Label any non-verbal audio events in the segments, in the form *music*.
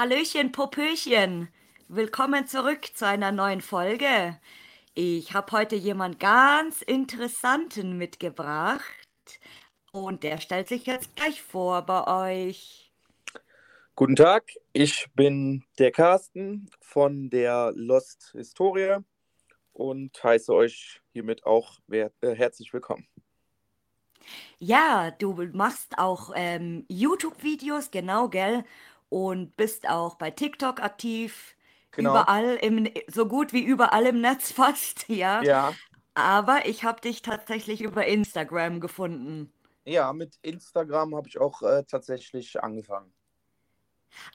Hallöchen, Popöchen. Willkommen zurück zu einer neuen Folge. Ich habe heute jemand ganz Interessanten mitgebracht und der stellt sich jetzt gleich vor bei euch. Guten Tag, ich bin der Carsten von der Lost Historie und heiße euch hiermit auch äh, herzlich willkommen. Ja, du machst auch ähm, YouTube-Videos, genau, gell? Und bist auch bei TikTok aktiv. Genau. Überall im, so gut wie überall im Netz *laughs* fast, ja. Ja. Aber ich habe dich tatsächlich über Instagram gefunden. Ja, mit Instagram habe ich auch äh, tatsächlich angefangen.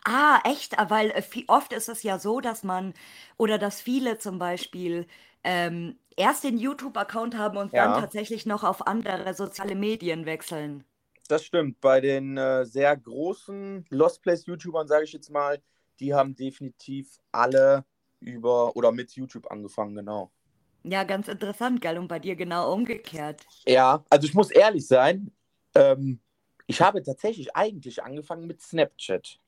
Ah, echt? Ah, weil äh, oft ist es ja so, dass man oder dass viele zum Beispiel ähm, erst den YouTube-Account haben und dann tatsächlich noch auf andere soziale Medien wechseln. Das stimmt. Bei den äh, sehr großen Lost Place-YouTubern, sage ich jetzt mal, die haben definitiv alle über oder mit YouTube angefangen, genau. Ja, ganz interessant, gell? Und bei dir genau umgekehrt. Ja, also ich muss ehrlich sein, ähm, ich habe tatsächlich eigentlich angefangen mit Snapchat.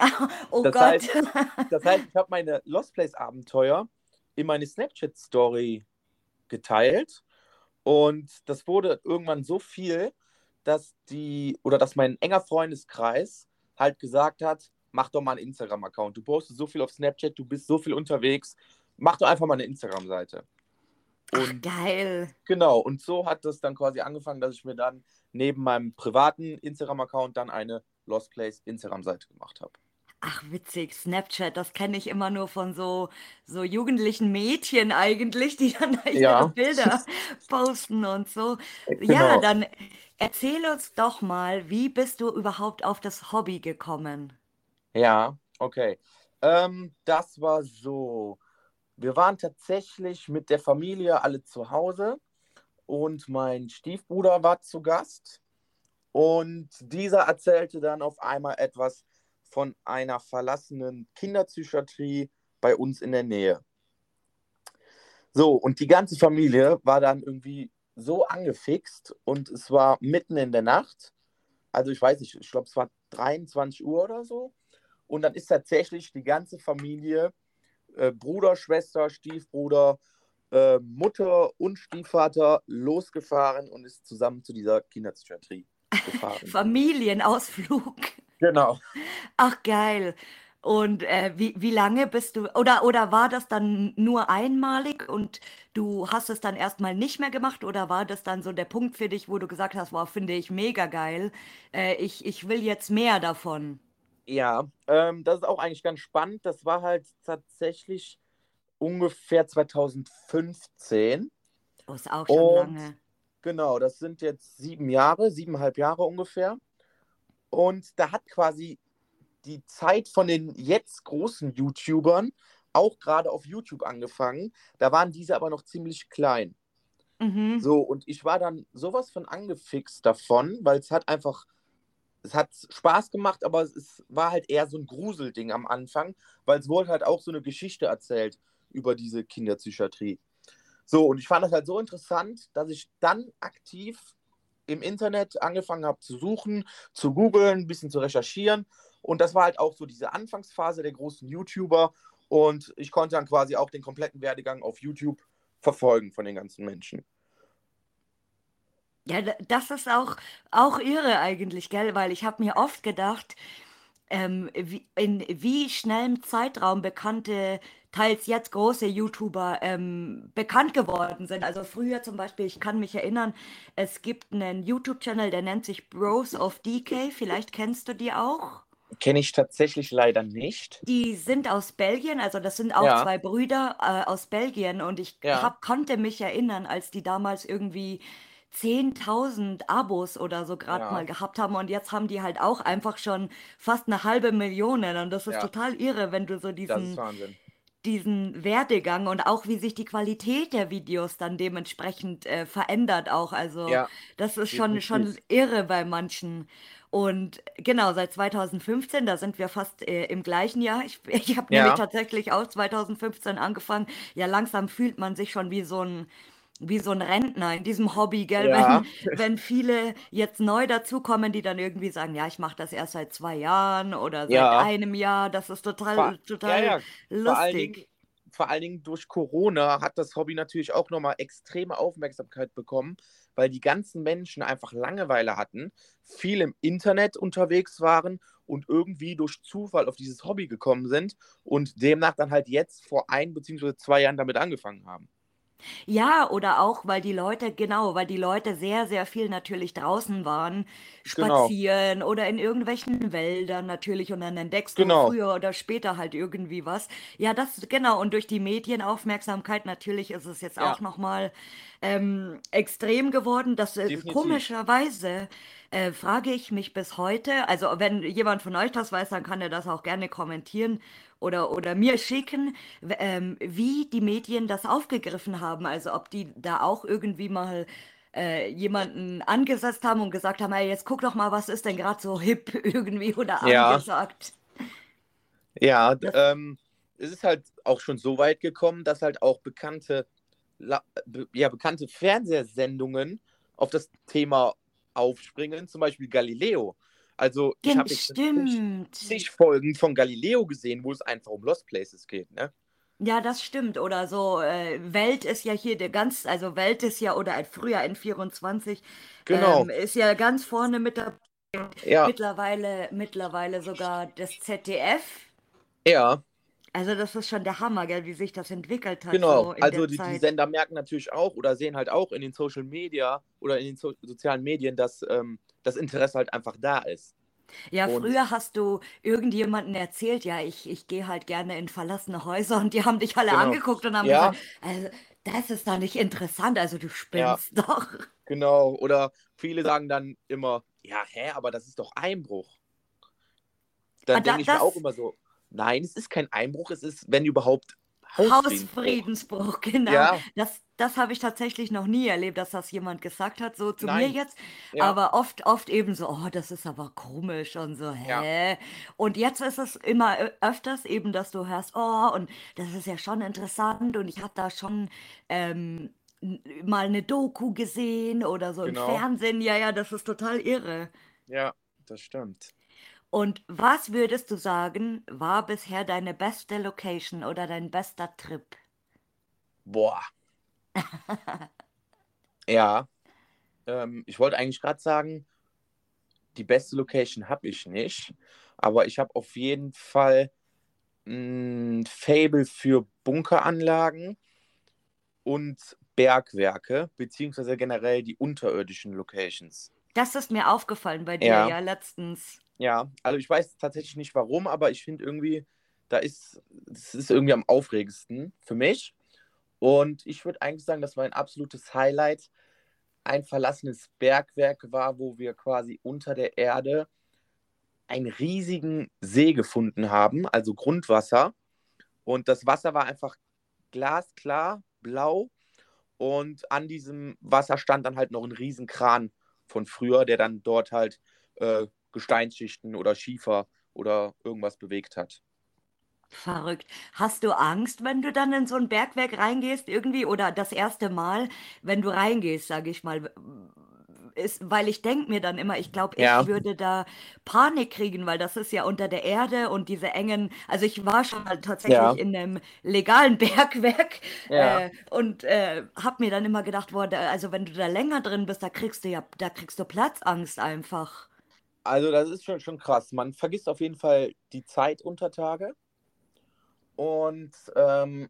*laughs* oh das Gott. Heißt, das heißt, ich habe meine Lost Place-Abenteuer in meine Snapchat-Story geteilt und das wurde irgendwann so viel, dass die oder dass mein enger Freundeskreis halt gesagt hat, mach doch mal einen Instagram-Account. Du postest so viel auf Snapchat, du bist so viel unterwegs, mach doch einfach mal eine Instagram-Seite. Ach, geil. Genau, und so hat das dann quasi angefangen, dass ich mir dann neben meinem privaten Instagram-Account dann eine Lost Place Instagram-Seite gemacht habe. Ach, witzig, Snapchat, das kenne ich immer nur von so, so jugendlichen Mädchen eigentlich, die dann *laughs* ihre Ja, Bilder *laughs* posten und so. Ja, genau. dann erzähl uns doch mal, wie bist du überhaupt auf das Hobby gekommen? Ja, okay. Ähm, das war so. Wir waren tatsächlich mit der Familie alle zu Hause und mein Stiefbruder war zu Gast und dieser erzählte dann auf einmal etwas von einer verlassenen Kinderpsychiatrie bei uns in der Nähe. So, und die ganze Familie war dann irgendwie so angefixt und es war mitten in der Nacht. Also ich weiß nicht, ich glaube es war 23 Uhr oder so. Und dann ist tatsächlich die ganze Familie, äh, Bruder, Schwester, Stiefbruder, äh, Mutter und Stiefvater losgefahren und ist zusammen zu dieser Kinderpsychiatrie *laughs* gefahren. Familienausflug. Genau. Ach, geil. Und äh, wie, wie lange bist du, oder, oder war das dann nur einmalig und du hast es dann erstmal nicht mehr gemacht oder war das dann so der Punkt für dich, wo du gesagt hast, wow, finde ich mega geil, äh, ich, ich will jetzt mehr davon? Ja, ähm, das ist auch eigentlich ganz spannend. Das war halt tatsächlich ungefähr 2015. Oh, ist auch schon Und lange. genau, das sind jetzt sieben Jahre, siebeneinhalb Jahre ungefähr. Und da hat quasi die Zeit von den jetzt großen YouTubern auch gerade auf YouTube angefangen. Da waren diese aber noch ziemlich klein. Mhm. So, und ich war dann sowas von angefixt davon, weil es hat einfach, es hat Spaß gemacht, aber es war halt eher so ein Gruselding am Anfang, weil es wurde halt auch so eine Geschichte erzählt über diese Kinderpsychiatrie. So, und ich fand das halt so interessant, dass ich dann aktiv im Internet angefangen habe zu suchen, zu googeln, ein bisschen zu recherchieren. Und das war halt auch so diese Anfangsphase der großen YouTuber. Und ich konnte dann quasi auch den kompletten Werdegang auf YouTube verfolgen von den ganzen Menschen. Ja, das ist auch, auch irre eigentlich, gell? Weil ich habe mir oft gedacht, ähm, wie, in wie schnellem Zeitraum bekannte, teils jetzt große YouTuber ähm, bekannt geworden sind. Also früher zum Beispiel, ich kann mich erinnern, es gibt einen YouTube-Channel, der nennt sich Bros of DK. Vielleicht kennst du die auch. Kenne ich tatsächlich leider nicht. Die sind aus Belgien, also das sind auch Ja, zwei Brüder äh, aus Belgien und ich ja, hab, konnte mich erinnern, als die damals irgendwie 10.000 Abos oder so gerade mal ja, gehabt haben und jetzt haben die halt auch einfach schon fast eine halbe Million und das ist total irre, wenn du so das ist diesen, Wahnsinn. Diesen Werdegang und auch wie sich die Qualität der Videos dann dementsprechend äh, verändert auch. Also Ja, das ist schon, schon irre bei manchen. Und genau, seit 2015, da sind wir fast äh, im gleichen Jahr. Ich, *laughs* ich habe nämlich Ja, tatsächlich auch 2015 angefangen. Ja, langsam fühlt man sich schon wie so ein, wie so ein Rentner in diesem Hobby, gell? Wenn, ja, wenn viele jetzt neu dazukommen, die dann irgendwie sagen, ja, ich mache das erst seit zwei Jahren oder seit ja. einem Jahr, das ist total, ja, total ja. Vor allen Dingen, lustig. vor allen Dingen durch Corona hat das Hobby natürlich auch nochmal extreme Aufmerksamkeit bekommen, weil die ganzen Menschen einfach Langeweile hatten, viel im Internet unterwegs waren und irgendwie durch Zufall auf dieses Hobby gekommen sind und demnach dann halt jetzt vor ein bzw. zwei Jahren damit angefangen haben. Ja, oder auch, weil die Leute, genau, weil die Leute sehr, sehr viel natürlich draußen waren, Genau, spazieren oder in irgendwelchen Wäldern natürlich und dann entdeckst du genau. früher oder später halt irgendwie was. Ja, das, genau, und durch die Medienaufmerksamkeit natürlich ist es jetzt auch Ja, nochmal ähm, extrem geworden, dass äh, definitiv. komischerweise äh, frage ich mich bis heute, also wenn jemand von euch das weiß, dann kann er das auch gerne kommentieren oder, oder mir schicken, ähm, wie die Medien das aufgegriffen haben. Also ob die da auch irgendwie mal äh, jemanden angesetzt haben und gesagt haben, hey, jetzt guck doch mal, was ist denn gerade so hip *laughs* irgendwie oder Ja, angesagt. ja, Das, ähm, es ist halt auch schon so weit gekommen, dass halt auch bekannte, ja, bekannte Fernsehsendungen auf das Thema aufspringen, zum Beispiel Galileo. Also ich habe zig, Folgen von Galileo gesehen, wo es einfach um Lost Places geht, ne? Ja, das stimmt. Oder so, äh, Welt ist ja hier der ganz, also Welt ist ja, oder ein- früher N24, ähm, Genau. ist ja ganz vorne mit dabei. Ja, Mittlerweile, mittlerweile sogar das ZDF. ja, Also das ist schon der Hammer, gell, wie sich das entwickelt hat, genau. so Also die, die. Sender merken natürlich auch oder sehen halt auch in den Social Media oder in den so sozialen Medien, dass ähm, das Interesse halt einfach da ist. Ja, Und früher hast du irgendjemanden erzählt, ja, ich, ich gehe halt gerne in verlassene Häuser und die haben dich alle genau. angeguckt und haben gesagt, Ja, also das ist doch nicht interessant, also du ja. spinnst doch. *laughs* Genau, oder viele sagen dann immer, ja, hä, aber das ist doch Einbruch. Ah, Dann da, denke ich mir auch das immer so, nein, es ist kein Einbruch, es ist, wenn überhaupt, Hausfriedensbruch. Hausfriedensbruch, *laughs* genau. Ja, Das, das habe ich tatsächlich noch nie erlebt, dass das jemand gesagt hat, so zu mir nein, jetzt. ja, Aber oft, oft eben so, oh, das ist aber komisch und so, ja, hä? Und jetzt ist es immer öfters eben, dass du hörst, oh, und das ist ja schon interessant und ich habe da schon ähm, mal eine Doku gesehen oder so im genau, Fernsehen. Ja, ja, das ist total irre. ja, das stimmt. Und was würdest du sagen, war bisher deine beste Location oder dein bester Trip? Boah, *laughs* ja, ähm, ich wollte eigentlich gerade sagen, die beste Location habe ich nicht, aber ich habe auf jeden Fall ein Faible für Bunkeranlagen und Bergwerke, beziehungsweise generell die unterirdischen Locations. Das ist mir aufgefallen bei dir, Ja, ja, letztens. ja, also ich weiß tatsächlich nicht warum, aber ich finde irgendwie, da ist, es ist irgendwie am aufregendsten für mich. Und ich würde eigentlich sagen, dass mein absolutes Highlight ein verlassenes Bergwerk war, wo wir quasi unter der Erde einen riesigen See gefunden haben, also Grundwasser. Und das Wasser war einfach glasklar, blau. Und an diesem Wasser stand dann halt noch ein riesen Kran von früher, der dann dort halt äh, Gesteinsschichten oder Schiefer oder irgendwas bewegt hat. Verrückt. Hast du Angst, wenn du dann in so ein Bergwerk reingehst, irgendwie? Oder das erste Mal, wenn du reingehst, sage ich mal, ist, weil ich denke mir dann immer, ich glaube, ich Ja, würde da Panik kriegen, weil das ist ja unter der Erde und diese engen, also ich war schon mal tatsächlich ja, in einem legalen *laughs* Bergwerk ja. äh, und äh, habe mir dann immer gedacht, boah, da, also wenn du da länger drin bist, da kriegst du ja, da kriegst du Platzangst einfach. Also das ist schon, schon krass. Man vergisst auf jeden Fall die Zeit unter Tage. Und ähm,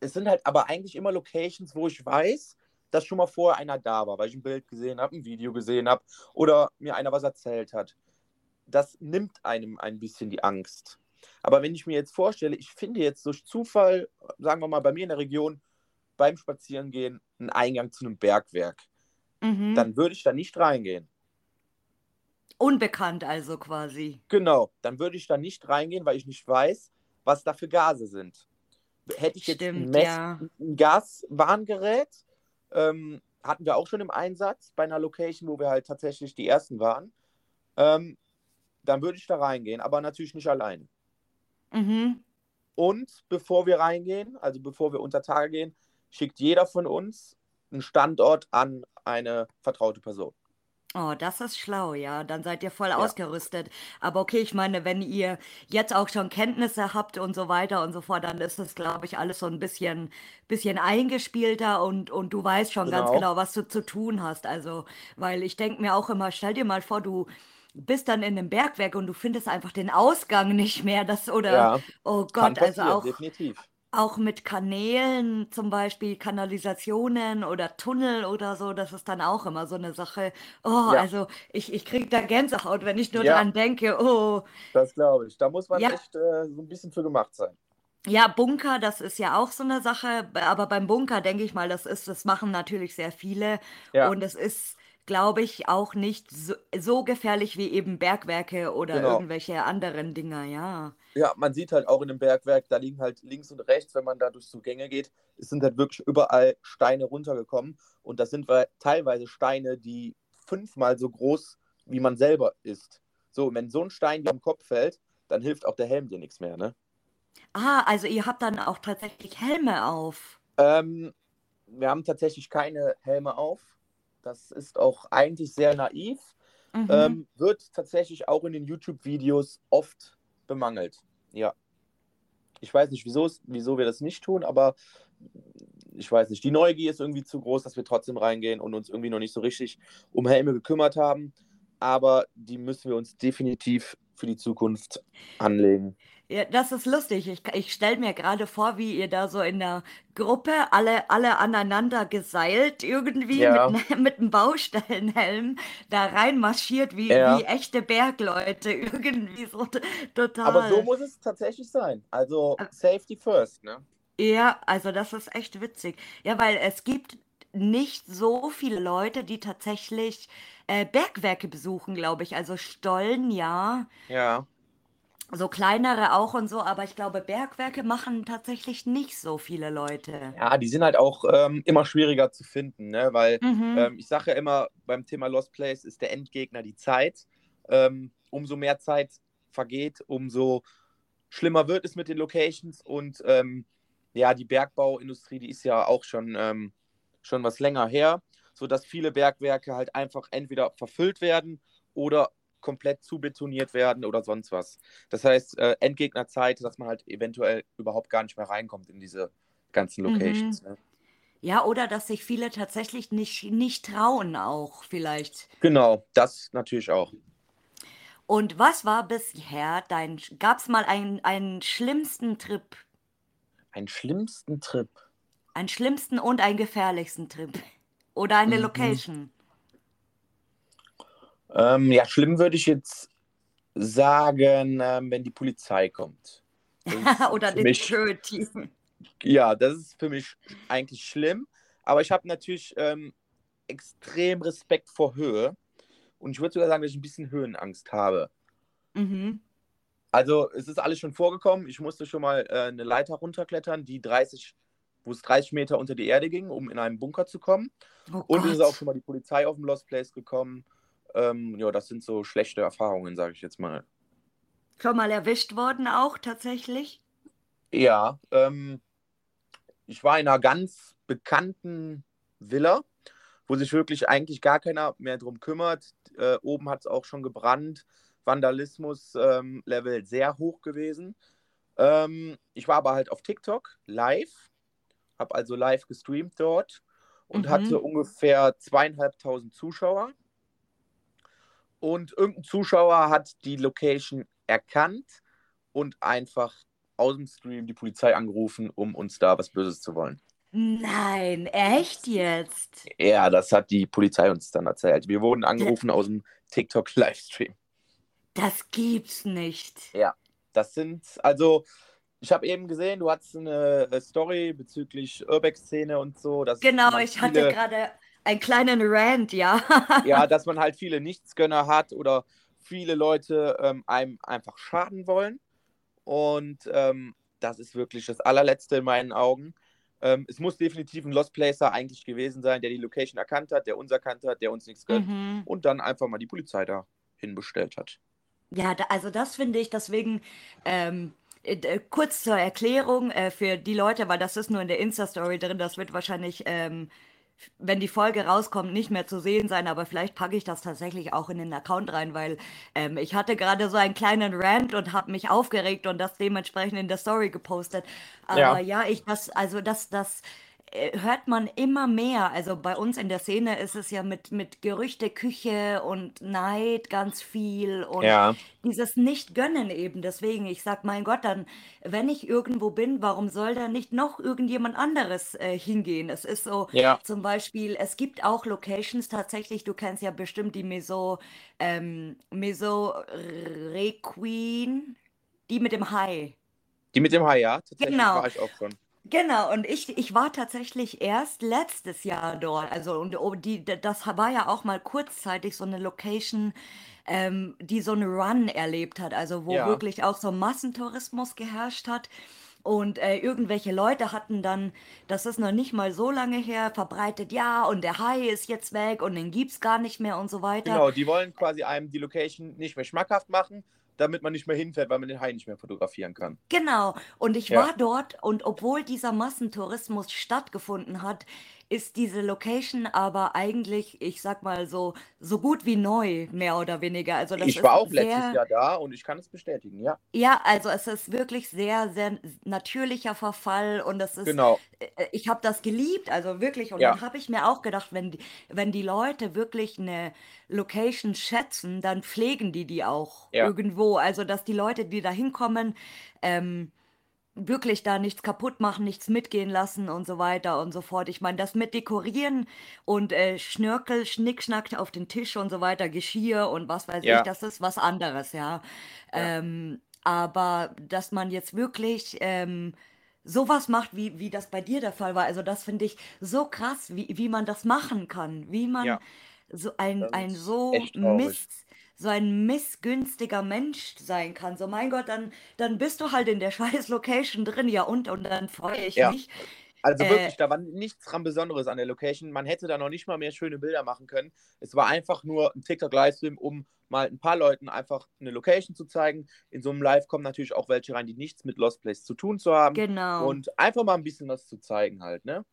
es sind halt aber eigentlich immer Locations, wo ich weiß, dass schon mal vorher einer da war, weil ich ein Bild gesehen habe, ein Video gesehen habe oder mir einer was erzählt hat. Das nimmt einem ein bisschen die Angst. Aber wenn ich mir jetzt vorstelle, ich finde jetzt durch Zufall, sagen wir mal bei mir in der Region, beim Spazierengehen einen Eingang zu einem Bergwerk, Mhm. dann würde ich da nicht reingehen. Unbekannt also quasi. Genau, dann würde ich da nicht reingehen, weil ich nicht weiß, was da für Gase sind. Hätte ich jetzt ein, Stimmt, Mess, ja. ein Gaswarngerät, ähm, hatten wir auch schon im Einsatz bei einer Location, wo wir halt tatsächlich die ersten waren. ähm, dann würde ich da reingehen, aber natürlich nicht allein. Mhm. Und bevor wir reingehen, also bevor wir unter Tage gehen, schickt jeder von uns einen Standort an eine vertraute Person. Oh, das ist schlau, ja. Dann seid ihr voll Ja, ausgerüstet. Aber okay, ich meine, wenn ihr jetzt auch schon Kenntnisse habt und so weiter und so fort, dann ist es, glaube ich, alles so ein bisschen, bisschen eingespielter und, und du weißt schon ganz genau. genau, was du zu tun hast. Also, weil ich denke mir auch immer, stell dir mal vor, du bist dann in einem Bergwerk und du findest einfach den Ausgang nicht mehr. Das oder, Ja, oh kann Gott, also passieren, auch. definitiv. Auch mit Kanälen, zum Beispiel Kanalisationen oder Tunnel oder so, das ist dann auch immer so eine Sache. Oh, Ja, also ich, ich kriege da Gänsehaut, wenn ich nur ja, dran denke. Oh, das glaube ich. Da muss man ja, echt äh, so ein bisschen für gemacht sein. ja, Bunker, das ist ja auch so eine Sache. Aber beim Bunker denke ich mal, das ist, das machen natürlich sehr viele. Ja, Und es ist, glaube ich, auch nicht so, so gefährlich wie eben Bergwerke oder genau. irgendwelche anderen Dinger, ja. Ja, man sieht halt auch in dem Bergwerk, da liegen halt links und rechts, wenn man da durch so Gänge geht, es sind halt wirklich überall Steine runtergekommen. Und das sind teilweise Steine, die fünfmal so groß wie man selber ist. So, wenn so ein Stein dir am Kopf fällt, dann hilft auch der Helm dir nichts mehr, ne? Ah, also ihr habt dann auch tatsächlich Helme auf. Ähm, wir haben tatsächlich keine Helme auf. Das ist auch eigentlich sehr naiv. Mhm. Ähm, wird tatsächlich auch in den YouTube-Videos oft bemangelt. Ja. Ich weiß nicht, wieso, es- wieso wir das nicht tun, aber ich weiß nicht. Die Neugier ist irgendwie zu groß, dass wir trotzdem reingehen und uns irgendwie noch nicht so richtig um Helme gekümmert haben. Aber die müssen wir uns definitiv für die Zukunft anlegen. Ja, das ist lustig. Ich, ich stelle mir gerade vor, wie ihr da so in der Gruppe alle, alle aneinander geseilt irgendwie mit, Ja, *laughs* ne- mit einem Baustellenhelm da reinmarschiert wie, wie ja. echte Bergleute. *laughs* Irgendwie so t- Aber so total. muss es tatsächlich sein. Also Äh, Safety first, ne? Ja, also das ist echt witzig. Ja, weil es gibt nicht so viele Leute, die tatsächlich äh, Bergwerke besuchen, glaube ich. Also Stollen, ja. Ja. So kleinere auch und so, aber ich glaube, Bergwerke machen tatsächlich nicht so viele Leute. Ja, die sind halt auch ähm, immer schwieriger zu finden, ne? weil Mhm, ähm, ich sage ja immer, beim Thema Lost Place ist der Endgegner die Zeit. Ähm, umso mehr Zeit vergeht, umso schlimmer wird es mit den Locations und ähm, ja, die Bergbauindustrie, die ist ja auch schon, ähm, schon was länger her, sodass viele Bergwerke halt einfach entweder verfüllt werden oder komplett zubetoniert werden oder sonst was. Das heißt, äh, Endgegnerzeit, dass man halt eventuell überhaupt gar nicht mehr reinkommt in diese ganzen mhm. Locations. Ne? Ja, oder dass sich viele tatsächlich nicht, nicht trauen auch vielleicht. Genau, das natürlich auch. Und was war bisher dein, gab es mal einen, einen schlimmsten Trip, Einen schlimmsten Trip. Einen schlimmsten und einen gefährlichsten Trip? Oder eine Mhm. Location? Ähm, ja, schlimm würde ich jetzt sagen, ähm, wenn die Polizei kommt. *laughs* Oder die mich, Security? ja, das ist für mich eigentlich schlimm. Aber ich habe natürlich ähm, extrem Respekt vor Höhe. Und ich würde sogar sagen, dass ich ein bisschen Höhenangst habe. Mhm. Also, es ist alles schon vorgekommen. Ich musste schon mal äh, eine Leiter runterklettern, die 30, wo es 30 Meter unter die Erde ging, um in einen Bunker zu kommen. Oh Und es ist auch schon mal die Polizei auf dem Lost Place gekommen. Ähm, ja, das sind so schlechte Erfahrungen, sage ich jetzt mal. Schon mal erwischt worden auch tatsächlich? Ja, ähm, ich war in einer ganz bekannten Villa, wo sich wirklich eigentlich gar keiner mehr drum kümmert. Äh, oben hat es auch schon gebrannt. Vandalismus-Level ähm, sehr hoch gewesen. Ähm, ich war aber halt auf TikTok live, habe also live gestreamt dort und hatte Mhm. ungefähr zweieinhalbtausend Zuschauer. Und irgendein Zuschauer hat die Location erkannt und einfach aus dem Stream die Polizei angerufen, um uns da was Böses zu wollen. Nein, echt jetzt? Ja, das hat die Polizei uns dann erzählt. Wir wurden angerufen aus dem TikTok-Livestream. das gibt's nicht. Ja, das sind, also, ich habe eben gesehen, du hattest eine äh, Story bezüglich Urbex-Szene und so, Genau, ich hatte viele, gerade einen kleinen Rant, ja. ja, dass man halt viele Nichtsgönner hat oder viele Leute ähm, einem einfach schaden wollen. Und ähm, das ist wirklich das allerletzte in meinen Augen. Ähm, es muss definitiv ein Lost Placer eigentlich gewesen sein, der die Location erkannt hat, der uns erkannt hat, der uns nichts gönnt. Mhm. Und dann einfach mal die Polizei da. hinbestellt hat. Ja, da, also das finde ich deswegen. Ähm, äh, kurz zur Erklärung äh, für die Leute, weil das ist nur in der Insta-Story drin, das wird wahrscheinlich ähm, wenn die Folge rauskommt, nicht mehr zu sehen sein, aber vielleicht packe ich das tatsächlich auch in den Account rein, weil ähm, ich hatte gerade so einen kleinen Rant und habe mich aufgeregt und das dementsprechend in der Story gepostet. Aber ja, ja ich das, also das, das äh, hört man immer mehr. Also bei uns in der Szene ist es ja mit, mit Gerüchteküche und Neid ganz viel und Ja, dieses Nicht-Gönnen eben. Deswegen, ich sag, mein Gott, dann, wenn ich irgendwo bin, warum soll da nicht noch irgendjemand anderes äh, hingehen? Es ist so, ja. zum Beispiel, es gibt auch Locations tatsächlich, du kennst ja bestimmt die Meso, ähm, Meso Requeen, die mit dem Hai. Die mit dem Hai, ja, tatsächlich Genau. war ich auch schon. Genau, und ich, ich war tatsächlich erst letztes Jahr dort. Also, und oh, die, das war ja auch mal kurzzeitig so eine Location, ähm, die so einen Run erlebt hat, also wo Ja, wirklich auch so Massentourismus geherrscht hat. Und äh, irgendwelche Leute hatten dann, das ist noch nicht mal so lange her, verbreitet, ja, und der Hai ist jetzt weg und den gibt's gar nicht mehr und so weiter. genau. Die wollen quasi einem die Location nicht mehr schmackhaft machen, damit man nicht mehr hinfährt, weil man den Hai nicht mehr fotografieren kann. Genau. Und ich Ja, war dort und obwohl dieser Massentourismus stattgefunden hat, ist diese Location aber eigentlich, ich sag mal so, so gut wie neu, mehr oder weniger. Also das ich war ist auch letztes sehr, Jahr da und ich kann es bestätigen, ja. ja, also es ist wirklich sehr, sehr natürlicher Verfall und es ist, Genau. äh, ich habe das geliebt, also wirklich. Und Ja, dann habe ich mir auch gedacht, wenn die, wenn die Leute wirklich eine Location schätzen, dann pflegen die die auch ja, irgendwo. Also dass die Leute, die da hinkommen, ähm, wirklich da nichts kaputt machen, nichts mitgehen lassen und so weiter und so fort. Ich meine, das mit Dekorieren und äh, Schnörkel, Schnickschnack auf den Tisch und so weiter, Geschirr und was weiß ich, ja, das ist was anderes, ja. ja, Ähm, aber dass man jetzt wirklich ähm, sowas macht, wie, wie das bei dir der Fall war, also das finde ich so krass, wie, wie man das machen kann, wie man ja. so ein, Das ein so. Mist so ein missgünstiger Mensch sein kann. So, mein Gott, dann, dann bist du halt in der *laughs* scheiß Location drin, ja und, und dann freue ich Ja. mich. Also Äh, wirklich, da war nichts dran Besonderes an der Location. Man hätte da noch nicht mal mehr schöne Bilder machen können. Es war einfach nur ein TikTok-Livestream, um mal ein paar Leuten einfach eine Location zu zeigen. In so einem Live kommen natürlich auch welche rein, die nichts mit Lost Place zu tun zu haben. genau. Und einfach mal ein bisschen was zu zeigen halt, ne?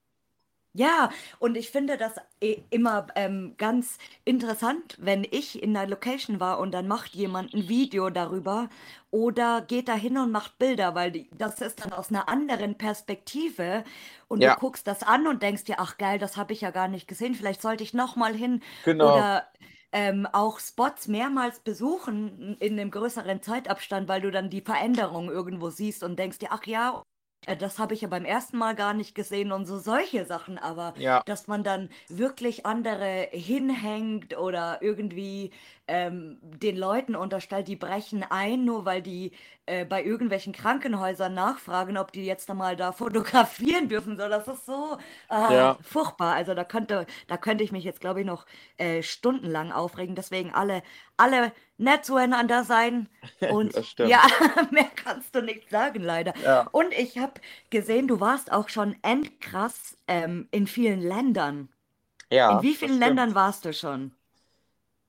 Ja, und ich finde das i- immer ähm, ganz interessant, wenn ich in einer Location war und dann macht jemand ein Video darüber oder geht da hin und macht Bilder, weil die, das ist dann aus einer anderen Perspektive und du Ja, guckst das an und denkst dir, ach geil, das habe ich ja gar nicht gesehen, vielleicht sollte ich noch mal hin genau. oder ähm, auch Spots mehrmals besuchen in einem größeren Zeitabstand, weil du dann die Veränderung irgendwo siehst und denkst dir, ach ja, äh, Das habe ich ja beim ersten Mal gar nicht gesehen und so solche Sachen, aber Ja, dass man dann wirklich andere hinhängt oder irgendwie ähm, den Leuten unterstellt, die brechen ein, nur weil die äh, bei irgendwelchen Krankenhäusern nachfragen, ob die jetzt einmal da fotografieren dürfen. So, das ist so ah, ja, furchtbar. Also da könnte, da könnte ich mich jetzt, glaube ich, noch äh, stundenlang aufregen. Deswegen alle, alle nett zueinander sein. *laughs* Und das ja, *laughs* mehr kannst du nicht sagen, leider. Ja, Und ich habe gesehen, du warst auch schon endkrass ähm, in vielen Ländern. In ja, wie das vielen Ländern warst du schon?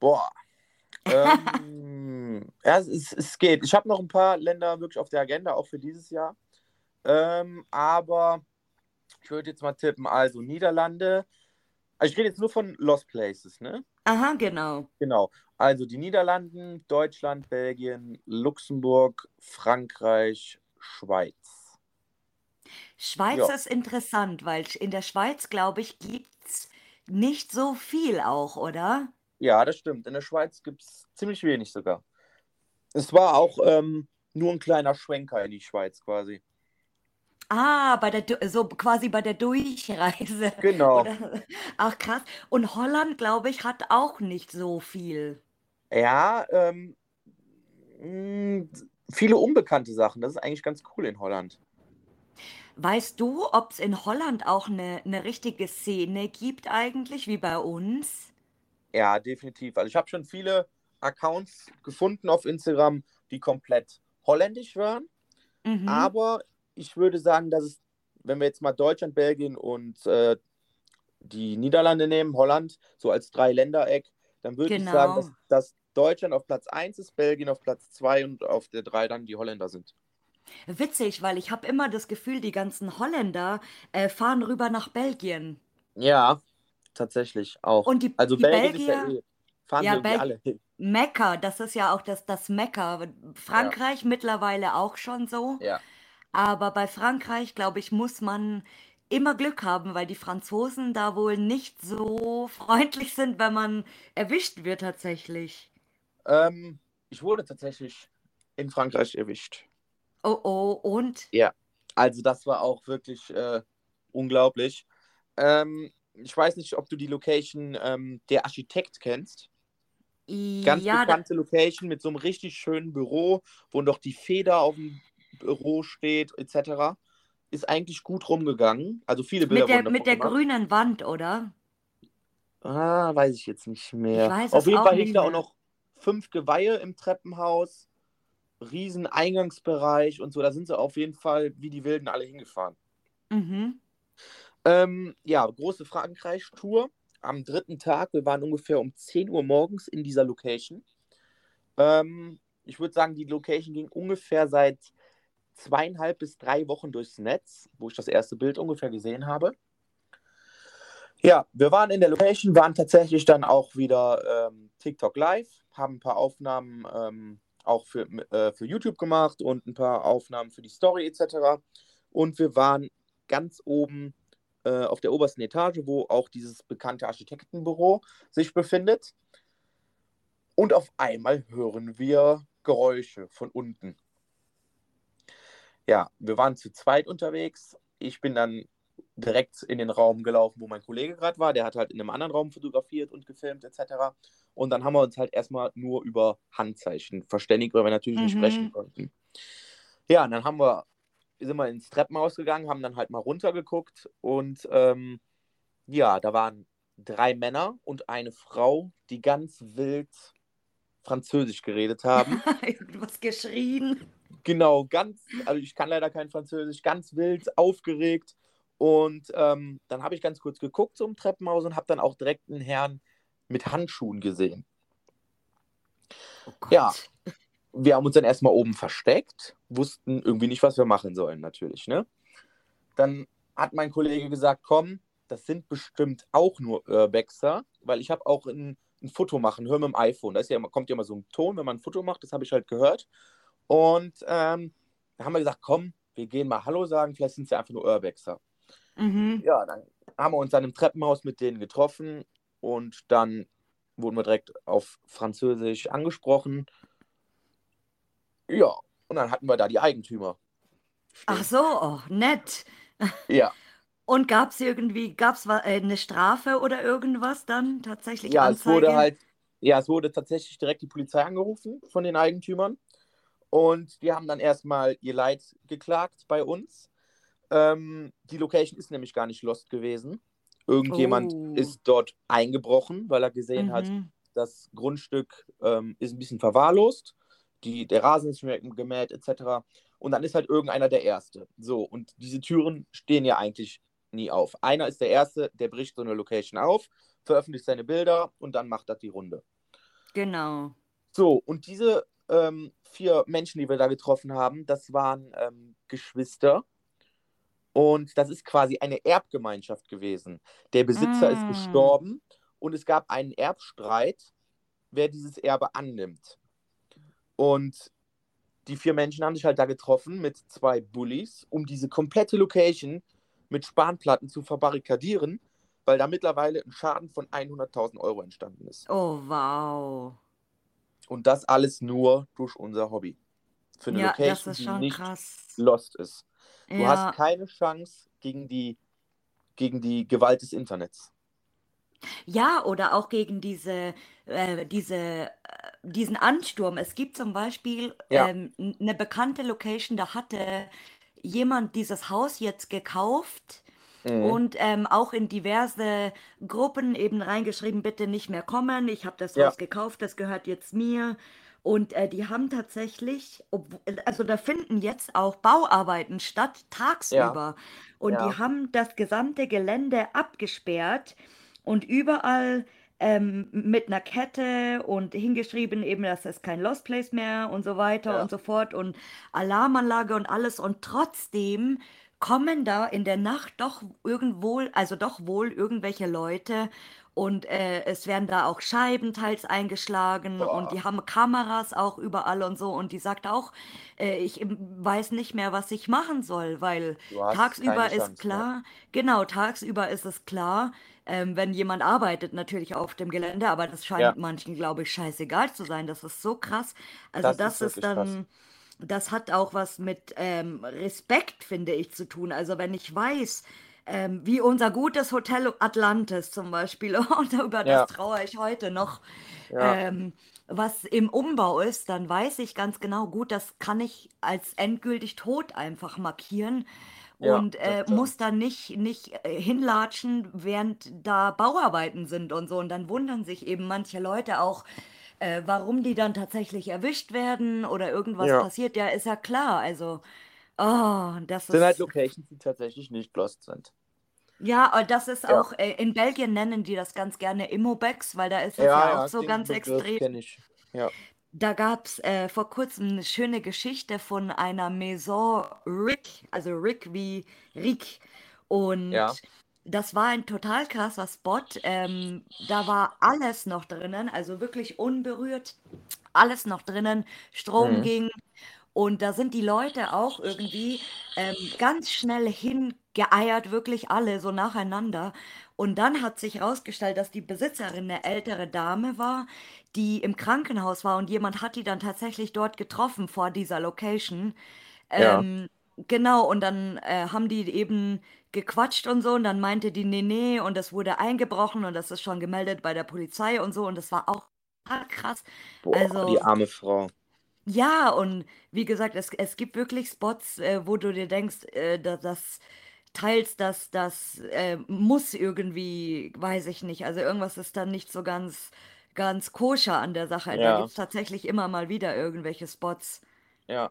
Boah. Ähm, ja, es, es geht. Ich habe noch ein paar Länder wirklich auf der Agenda, auch für dieses Jahr. Ähm, aber ich würde jetzt mal tippen, also Niederlande. Also ich rede jetzt nur von Lost Places, ne? Aha, genau. Genau. Also die Niederlanden, Deutschland, Belgien, Luxemburg, Frankreich, Schweiz. Schweiz Ja, ist interessant, weil in der Schweiz, glaube ich, gibt es nicht so viel auch, oder? Ja, das stimmt. In der Schweiz gibt es ziemlich wenig sogar. Es war auch ähm, nur ein kleiner Schwenker in die Schweiz quasi. Ah, bei der, so quasi bei der Durchreise. Genau. Oder? Ach, krass. Und Holland, glaube ich, hat auch nicht so viel. Ja, ähm, mh, viele unbekannte Sachen. Das ist eigentlich ganz cool in Holland. Weißt du, ob es in Holland auch eine, eine richtige Szene gibt eigentlich, wie bei uns? Ja, definitiv. Also ich habe schon viele Accounts gefunden auf Instagram, die komplett holländisch waren. Mhm, Aber ich würde sagen, dass es, wenn wir jetzt mal Deutschland, Belgien und äh, die Niederlande nehmen, Holland, so als Dreiländereck, dann würde ich sagen, dass, genau. dass Deutschland auf Platz 1 ist, Belgien auf Platz 2 und auf der 3 dann die Holländer sind. Witzig, weil ich habe immer das Gefühl, die ganzen Holländer äh, fahren rüber nach Belgien. Ja, tatsächlich auch. Und die, Also die Belgien ist ja Belgier, eh, fahren ja, Bel alle hin. Mekka, das ist ja auch das, das Mekka. Ja, Frankreich mittlerweile auch schon so. ja. Aber bei Frankreich, glaube ich, muss man immer Glück haben, weil die Franzosen da wohl nicht so freundlich sind, wenn man erwischt wird tatsächlich. Ähm, ich wurde tatsächlich in Frankreich erwischt. Oh oh, und? Ja, also das war auch wirklich äh, unglaublich. Ähm, ich weiß nicht, ob du die Location ähm, Der Architekt kennst. Ganz Ja, bekannte Location mit so einem richtig schönen Büro, wo noch die Feder auf dem Büro steht, etc. Ist eigentlich gut rumgegangen. Also viele mit Bilder der, wurden mit der grünen Wand, oder? Ah, weiß ich jetzt nicht Ich mehr. Auf jeden auch Fall hingen da auch noch fünf Geweihe im Treppenhaus, riesen Eingangsbereich und so. Da sind sie auf jeden Fall wie die Wilden alle hingefahren. Mhm. Ähm, ja, große Frankreich-Tour. Am dritten Tag, wir waren ungefähr um 10 Uhr morgens in dieser Location. Ähm, ich würde sagen, die Location ging ungefähr seit zweieinhalb bis drei Wochen durchs Netz, wo ich das erste Bild ungefähr gesehen habe. Ja, wir waren in der Location, waren tatsächlich dann auch wieder ähm, TikTok live, haben ein paar Aufnahmen ähm, auch für, äh, für YouTube gemacht und ein paar Aufnahmen für die Story etc. Und wir waren ganz oben äh, auf der obersten Etage, wo auch dieses bekannte Architektenbüro sich befindet. Und auf einmal hören wir Geräusche von unten. Ja, wir waren zu zweit unterwegs. Ich bin dann direkt in den Raum gelaufen, wo mein Kollege gerade war. Der hat halt in einem anderen Raum fotografiert und gefilmt etc. Und dann haben wir uns halt erstmal nur über Handzeichen verständigt, weil wir natürlich nicht sprechen Mhm. konnten. Ja, und dann haben wir, sind wir ins Treppenhaus gegangen, haben dann halt mal runtergeguckt und ähm, ja, da waren drei Männer und eine Frau, die ganz wild Französisch geredet haben. *laughs* Irgendwas geschrien. Genau, ganz, also ich kann leider kein Französisch, ganz wild, aufgeregt. Und ähm, dann habe ich ganz kurz geguckt so im Treppenhaus und habe dann auch direkt einen Herrn mit Handschuhen gesehen. Oh Ja. Wir haben uns dann erstmal oben versteckt, wussten irgendwie nicht, was wir machen sollen, natürlich, ne? Dann hat mein Kollege gesagt, komm, das sind bestimmt auch nur Urbexer, weil ich habe auch ein, ein Foto machen, hör mit dem iPhone. Da ist ja immer, kommt ja immer so ein Ton, wenn man ein Foto macht, das habe ich halt gehört. Und ähm, da haben wir gesagt, komm, wir gehen mal Hallo sagen, vielleicht sind sie einfach nur Urbexer. Mhm. Ja, dann haben wir uns dann im Treppenhaus mit denen getroffen und dann wurden wir direkt auf Französisch angesprochen. Ja, und dann hatten wir da die Eigentümer Ach stehen. so, oh, nett. Ja, *laughs* Und gab es irgendwie, gab es eine Strafe oder irgendwas dann? Tatsächlich ja, es wurde Anzeige? halt, ja, es wurde tatsächlich direkt die Polizei angerufen von den Eigentümern und die haben dann erstmal ihr Leid geklagt bei uns. Ähm, die Location ist nämlich gar nicht lost gewesen. Irgendjemand Oh. ist dort eingebrochen, weil er gesehen hat, Mhm. das Grundstück ähm, ist ein bisschen verwahrlost, die, der Rasen ist nicht mehr gemäht, etc. Und dann ist halt irgendeiner der Erste. So, und diese Türen stehen ja eigentlich nie auf. Einer ist der Erste, der bricht so eine Location auf, veröffentlicht seine Bilder und dann macht das die Runde. Genau. So, und diese ähm, vier Menschen, die wir da getroffen haben, das waren ähm, Geschwister. Und das ist quasi eine Erbgemeinschaft gewesen. Der Besitzer ist Mm. gestorben und es gab einen Erbstreit, wer dieses Erbe annimmt. Und die vier Menschen haben sich halt da getroffen mit zwei Bullies, um diese komplette Location mit Spanplatten zu verbarrikadieren, weil da mittlerweile ein Schaden von 100.000 Euro entstanden ist. Oh, wow. Und das alles nur durch unser Hobby. Für eine Ja, das Location, die nicht krass. lost ist. Du Ja. hast keine Chance gegen die, gegen die Gewalt des Internets. Ja, oder auch gegen diese, äh, diese, äh, diesen Ansturm. Es gibt zum Beispiel Ja. ähm, eine bekannte Location, da hatte jemand dieses Haus jetzt gekauft Mhm. und ähm, auch in diverse Gruppen eben reingeschrieben, bitte nicht mehr kommen, ich habe das Ja. Haus gekauft, das gehört jetzt mir. Und äh, die haben tatsächlich, obwo- also da finden jetzt auch Bauarbeiten statt, Ja, tagsüber. Und die ja. haben das gesamte Gelände abgesperrt und überall ähm, mit einer Kette und hingeschrieben eben, dass es kein Lost Place mehr und so weiter Ja. und so fort und Alarmanlage und alles und trotzdem kommen da in der Nacht doch irgendwo, also doch wohl irgendwelche Leute und äh, es werden da auch Scheiben teils eingeschlagen und Boah, die haben Kameras auch überall und so und die sagt auch, äh, ich weiß nicht mehr, was ich machen soll, weil tagsüber ist Chance, ne? klar, genau, tagsüber ist es klar, ähm, wenn jemand arbeitet natürlich auf dem Gelände, aber das scheint Ja, manchen, glaube ich, scheißegal zu sein. Das ist so krass. Also das ist das ist krass. dann, das hat auch was mit ähm, Respekt, finde ich, zu tun. Also wenn ich weiß, ähm, wie unser gutes Hotel Atlantis zum Beispiel, *laughs* und über das Ja, trauere ich heute noch, ja, ähm, was im Umbau ist, dann weiß ich ganz genau, gut, das kann ich als endgültig tot einfach markieren ja, und das äh, muss dann nicht, nicht äh, hinlatschen, während da Bauarbeiten sind und so. Und dann wundern sich eben manche Leute auch, äh, warum die dann tatsächlich erwischt werden oder irgendwas Ja. passiert. Ja, ist ja klar. Also, oh, das Sind halt ist, Locations, die tatsächlich nicht lost sind. ja, und das ist Ja. auch, äh, in Belgien nennen die das ganz gerne Immobex, weil da ist es Ja, ja auch so ganz Begriff extrem. Ja. Da gab es äh, vor kurzem eine schöne Geschichte von einer Maison Rick, also Rick wie Rick. Und das war ein total krasser Spot. Ähm, da war alles noch drinnen, also wirklich unberührt, alles noch drinnen. Strom Mhm. ging. Und da sind die Leute auch irgendwie ähm, ganz schnell hingeeiert, wirklich alle so nacheinander. Und dann hat sich herausgestellt, dass die Besitzerin eine ältere Dame war, die im Krankenhaus war und jemand hat die dann tatsächlich dort getroffen vor dieser Location. Ja. Ähm, genau, und dann äh, haben die eben gequatscht und so und dann meinte die, nee, nee, und das wurde eingebrochen und das ist schon gemeldet bei der Polizei und so und das war auch krass. Boah, die Also, arme Frau. Ja, und wie gesagt, es, es gibt wirklich Spots, äh, wo du dir denkst, äh, da, das teils, das, das äh, muss irgendwie, weiß ich nicht, also irgendwas ist dann nicht so ganz, ganz koscher an der Sache. Da gibt Ja, es tatsächlich immer mal wieder irgendwelche Spots. ja,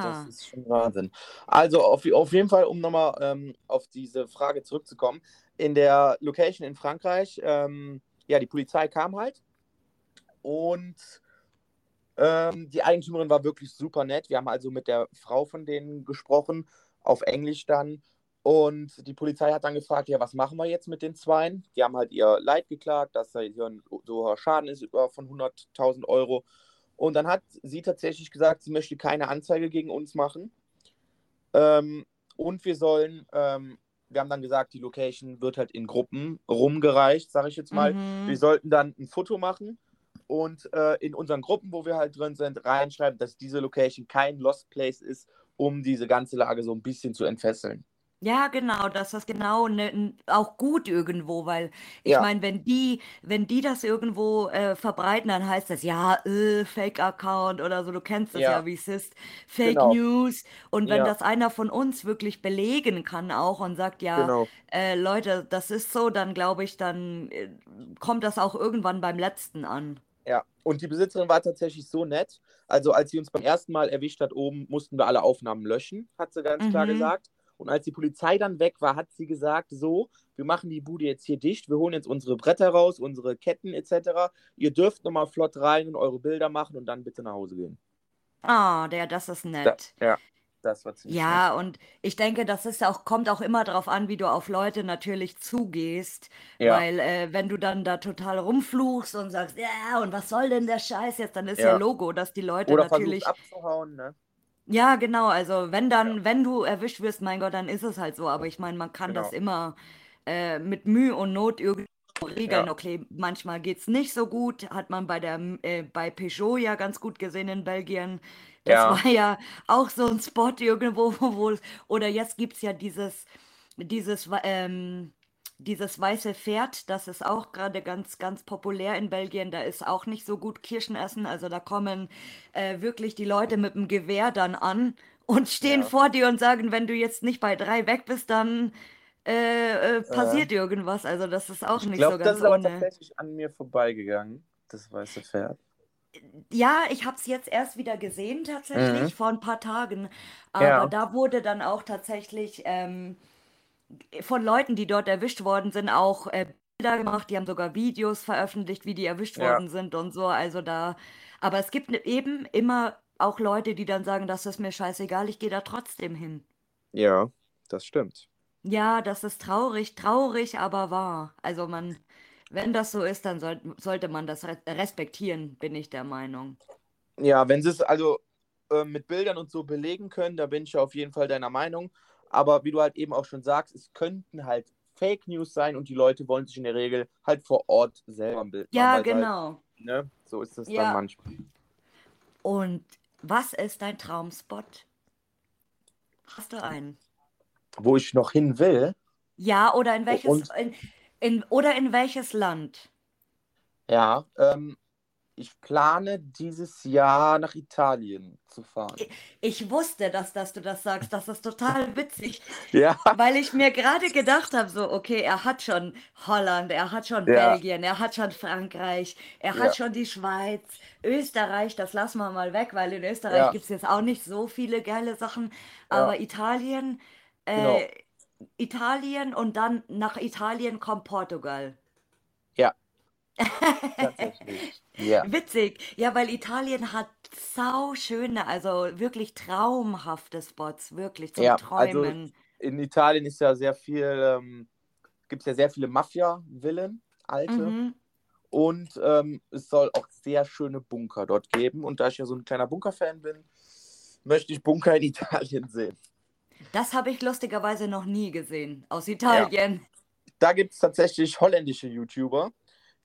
das Ja. ist schon Wahnsinn. Also auf, auf jeden Fall, um nochmal ähm, auf diese Frage zurückzukommen. In der Location in Frankreich, ähm, ja, die Polizei kam halt und ähm, die Eigentümerin war wirklich super nett. Wir haben also mit der Frau von denen gesprochen, auf Englisch dann. Und die Polizei hat dann gefragt, ja, was machen wir jetzt mit den Zweien? Die haben halt ihr Leid geklagt, dass da hier ein so Schaden ist über von 100.000 Euro. Und dann hat sie tatsächlich gesagt, sie möchte keine Anzeige gegen uns machen. Ähm, und wir sollen, ähm, wir haben dann gesagt, die Location wird halt in Gruppen rumgereicht, sage ich jetzt mal. Wir Mhm. sollten dann ein Foto machen und äh, in unseren Gruppen, wo wir halt drin sind, reinschreiben, dass diese Location kein Lost Place ist, um diese ganze Lage so ein bisschen zu entfesseln. Ja, genau, das ist genau ne, auch gut irgendwo, weil ich Ja, meine, wenn die, wenn die das irgendwo äh, verbreiten, dann heißt das ja, äh, Fake-Account oder so, du kennst das ja, ja, wie es ist, Fake genau. News. Und wenn Ja, das einer von uns wirklich belegen kann auch und sagt, ja, genau. äh, Leute, das ist so, dann glaube ich, dann äh, kommt das auch irgendwann beim Letzten an. Ja, und die Besitzerin war tatsächlich so nett. Also, als sie uns beim ersten Mal erwischt hat, oben mussten wir alle Aufnahmen löschen, hat sie ganz klar Mhm. gesagt. Und als die Polizei dann weg war, hat sie gesagt: So, wir machen die Bude jetzt hier dicht, wir holen jetzt unsere Bretter raus, unsere Ketten etc. Ihr dürft nochmal flott rein und eure Bilder machen und dann bitte nach Hause gehen. Ah, der, das ist Da, nett. ja, das war ziemlich nett. Ja, und ich denke, das ist auch, kommt auch immer darauf an, wie du auf Leute natürlich zugehst, Ja, weil äh, wenn du dann da total rumfluchst und sagst, ja, und was soll denn der Scheiß jetzt, dann ist ja ja. Logo, dass die Leute Oder versucht natürlich, abzuhauen, ne? ja, genau, also wenn Ja, dann, wenn du erwischt wirst, mein Gott, dann ist es halt so, aber ich meine, man kann das genau. immer äh, mit Mühe und Not irgendwie regeln. Ja, Okay, manchmal geht es nicht so gut, hat man bei der, äh, bei Peugeot ja ganz gut gesehen in Belgien. Das ja, war ja auch so ein Spot irgendwo, wo, oder jetzt gibt es ja dieses, dieses, ähm, dieses weiße Pferd, das ist auch gerade ganz, ganz populär in Belgien. Da ist auch nicht so gut Kirschen essen. Also da kommen äh, wirklich die Leute mit dem Gewehr dann an und stehen ja. vor dir und sagen, wenn du jetzt nicht bei drei weg bist, dann äh, äh, passiert irgendwas. Also das ist auch ich nicht so glaube, das ganz ist aber ohne. tatsächlich an mir vorbeigegangen, das weiße Pferd. Ja, ich habe es jetzt erst wieder gesehen Mhm. tatsächlich, vor ein paar Tagen. Aber Ja, da wurde dann auch tatsächlich ähm, von Leuten, die dort erwischt worden sind, auch äh, Bilder gemacht, die haben sogar Videos veröffentlicht, wie die erwischt Ja. worden sind und so. Also da, aber es gibt ne- eben immer auch Leute, die dann sagen, das ist mir scheißegal, ich gehe da trotzdem hin. Ja, das stimmt. Ja, das ist traurig, traurig, aber wahr. Also man, wenn das so ist, dann soll, sollte man das re- respektieren, bin ich der Meinung. Ja, wenn sie es also äh, mit Bildern und so belegen können, da bin ich auf jeden Fall deiner Meinung. Aber wie du halt eben auch schon sagst, es könnten halt Fake News sein und die Leute wollen sich in der Regel halt vor Ort selber ein Bild Ja, machen. weil sie genau. Halt, ne? So ist es Ja. dann manchmal. Und was ist dein Traumspot? Hast du einen? Wo ich noch hin will, Ja, oder in welches, und in, in, oder in welches Land? ja, ähm, ich plane dieses Jahr nach Italien zu fahren. Ich wusste, dass, dass du das sagst. Das ist total witzig, *laughs* Ja, weil ich mir gerade gedacht habe, so, okay, er hat schon Holland, er hat schon ja, Belgien, er hat schon Frankreich, er hat ja, schon die Schweiz, Österreich, das lassen wir mal weg, weil in Österreich ja, gibt es jetzt auch nicht so viele geile Sachen, aber Italien, genau. Italien und dann nach Italien kommt Portugal. Ja. *laughs* Ja, Witzig, ja, weil Italien hat sau schöne, also wirklich traumhafte Spots, wirklich zum ja, also Träumen. in Italien ist ja sehr viel, ähm, gibt es ja sehr viele Mafia-Villen, alte. Mhm. Und ähm, es soll auch sehr schöne Bunker dort geben. Und da ich ja so ein kleiner Bunker-Fan bin, möchte ich Bunker in *laughs* Italien sehen. Das habe ich lustigerweise noch nie gesehen, aus Ja, Italien. da gibt es tatsächlich holländische YouTuber.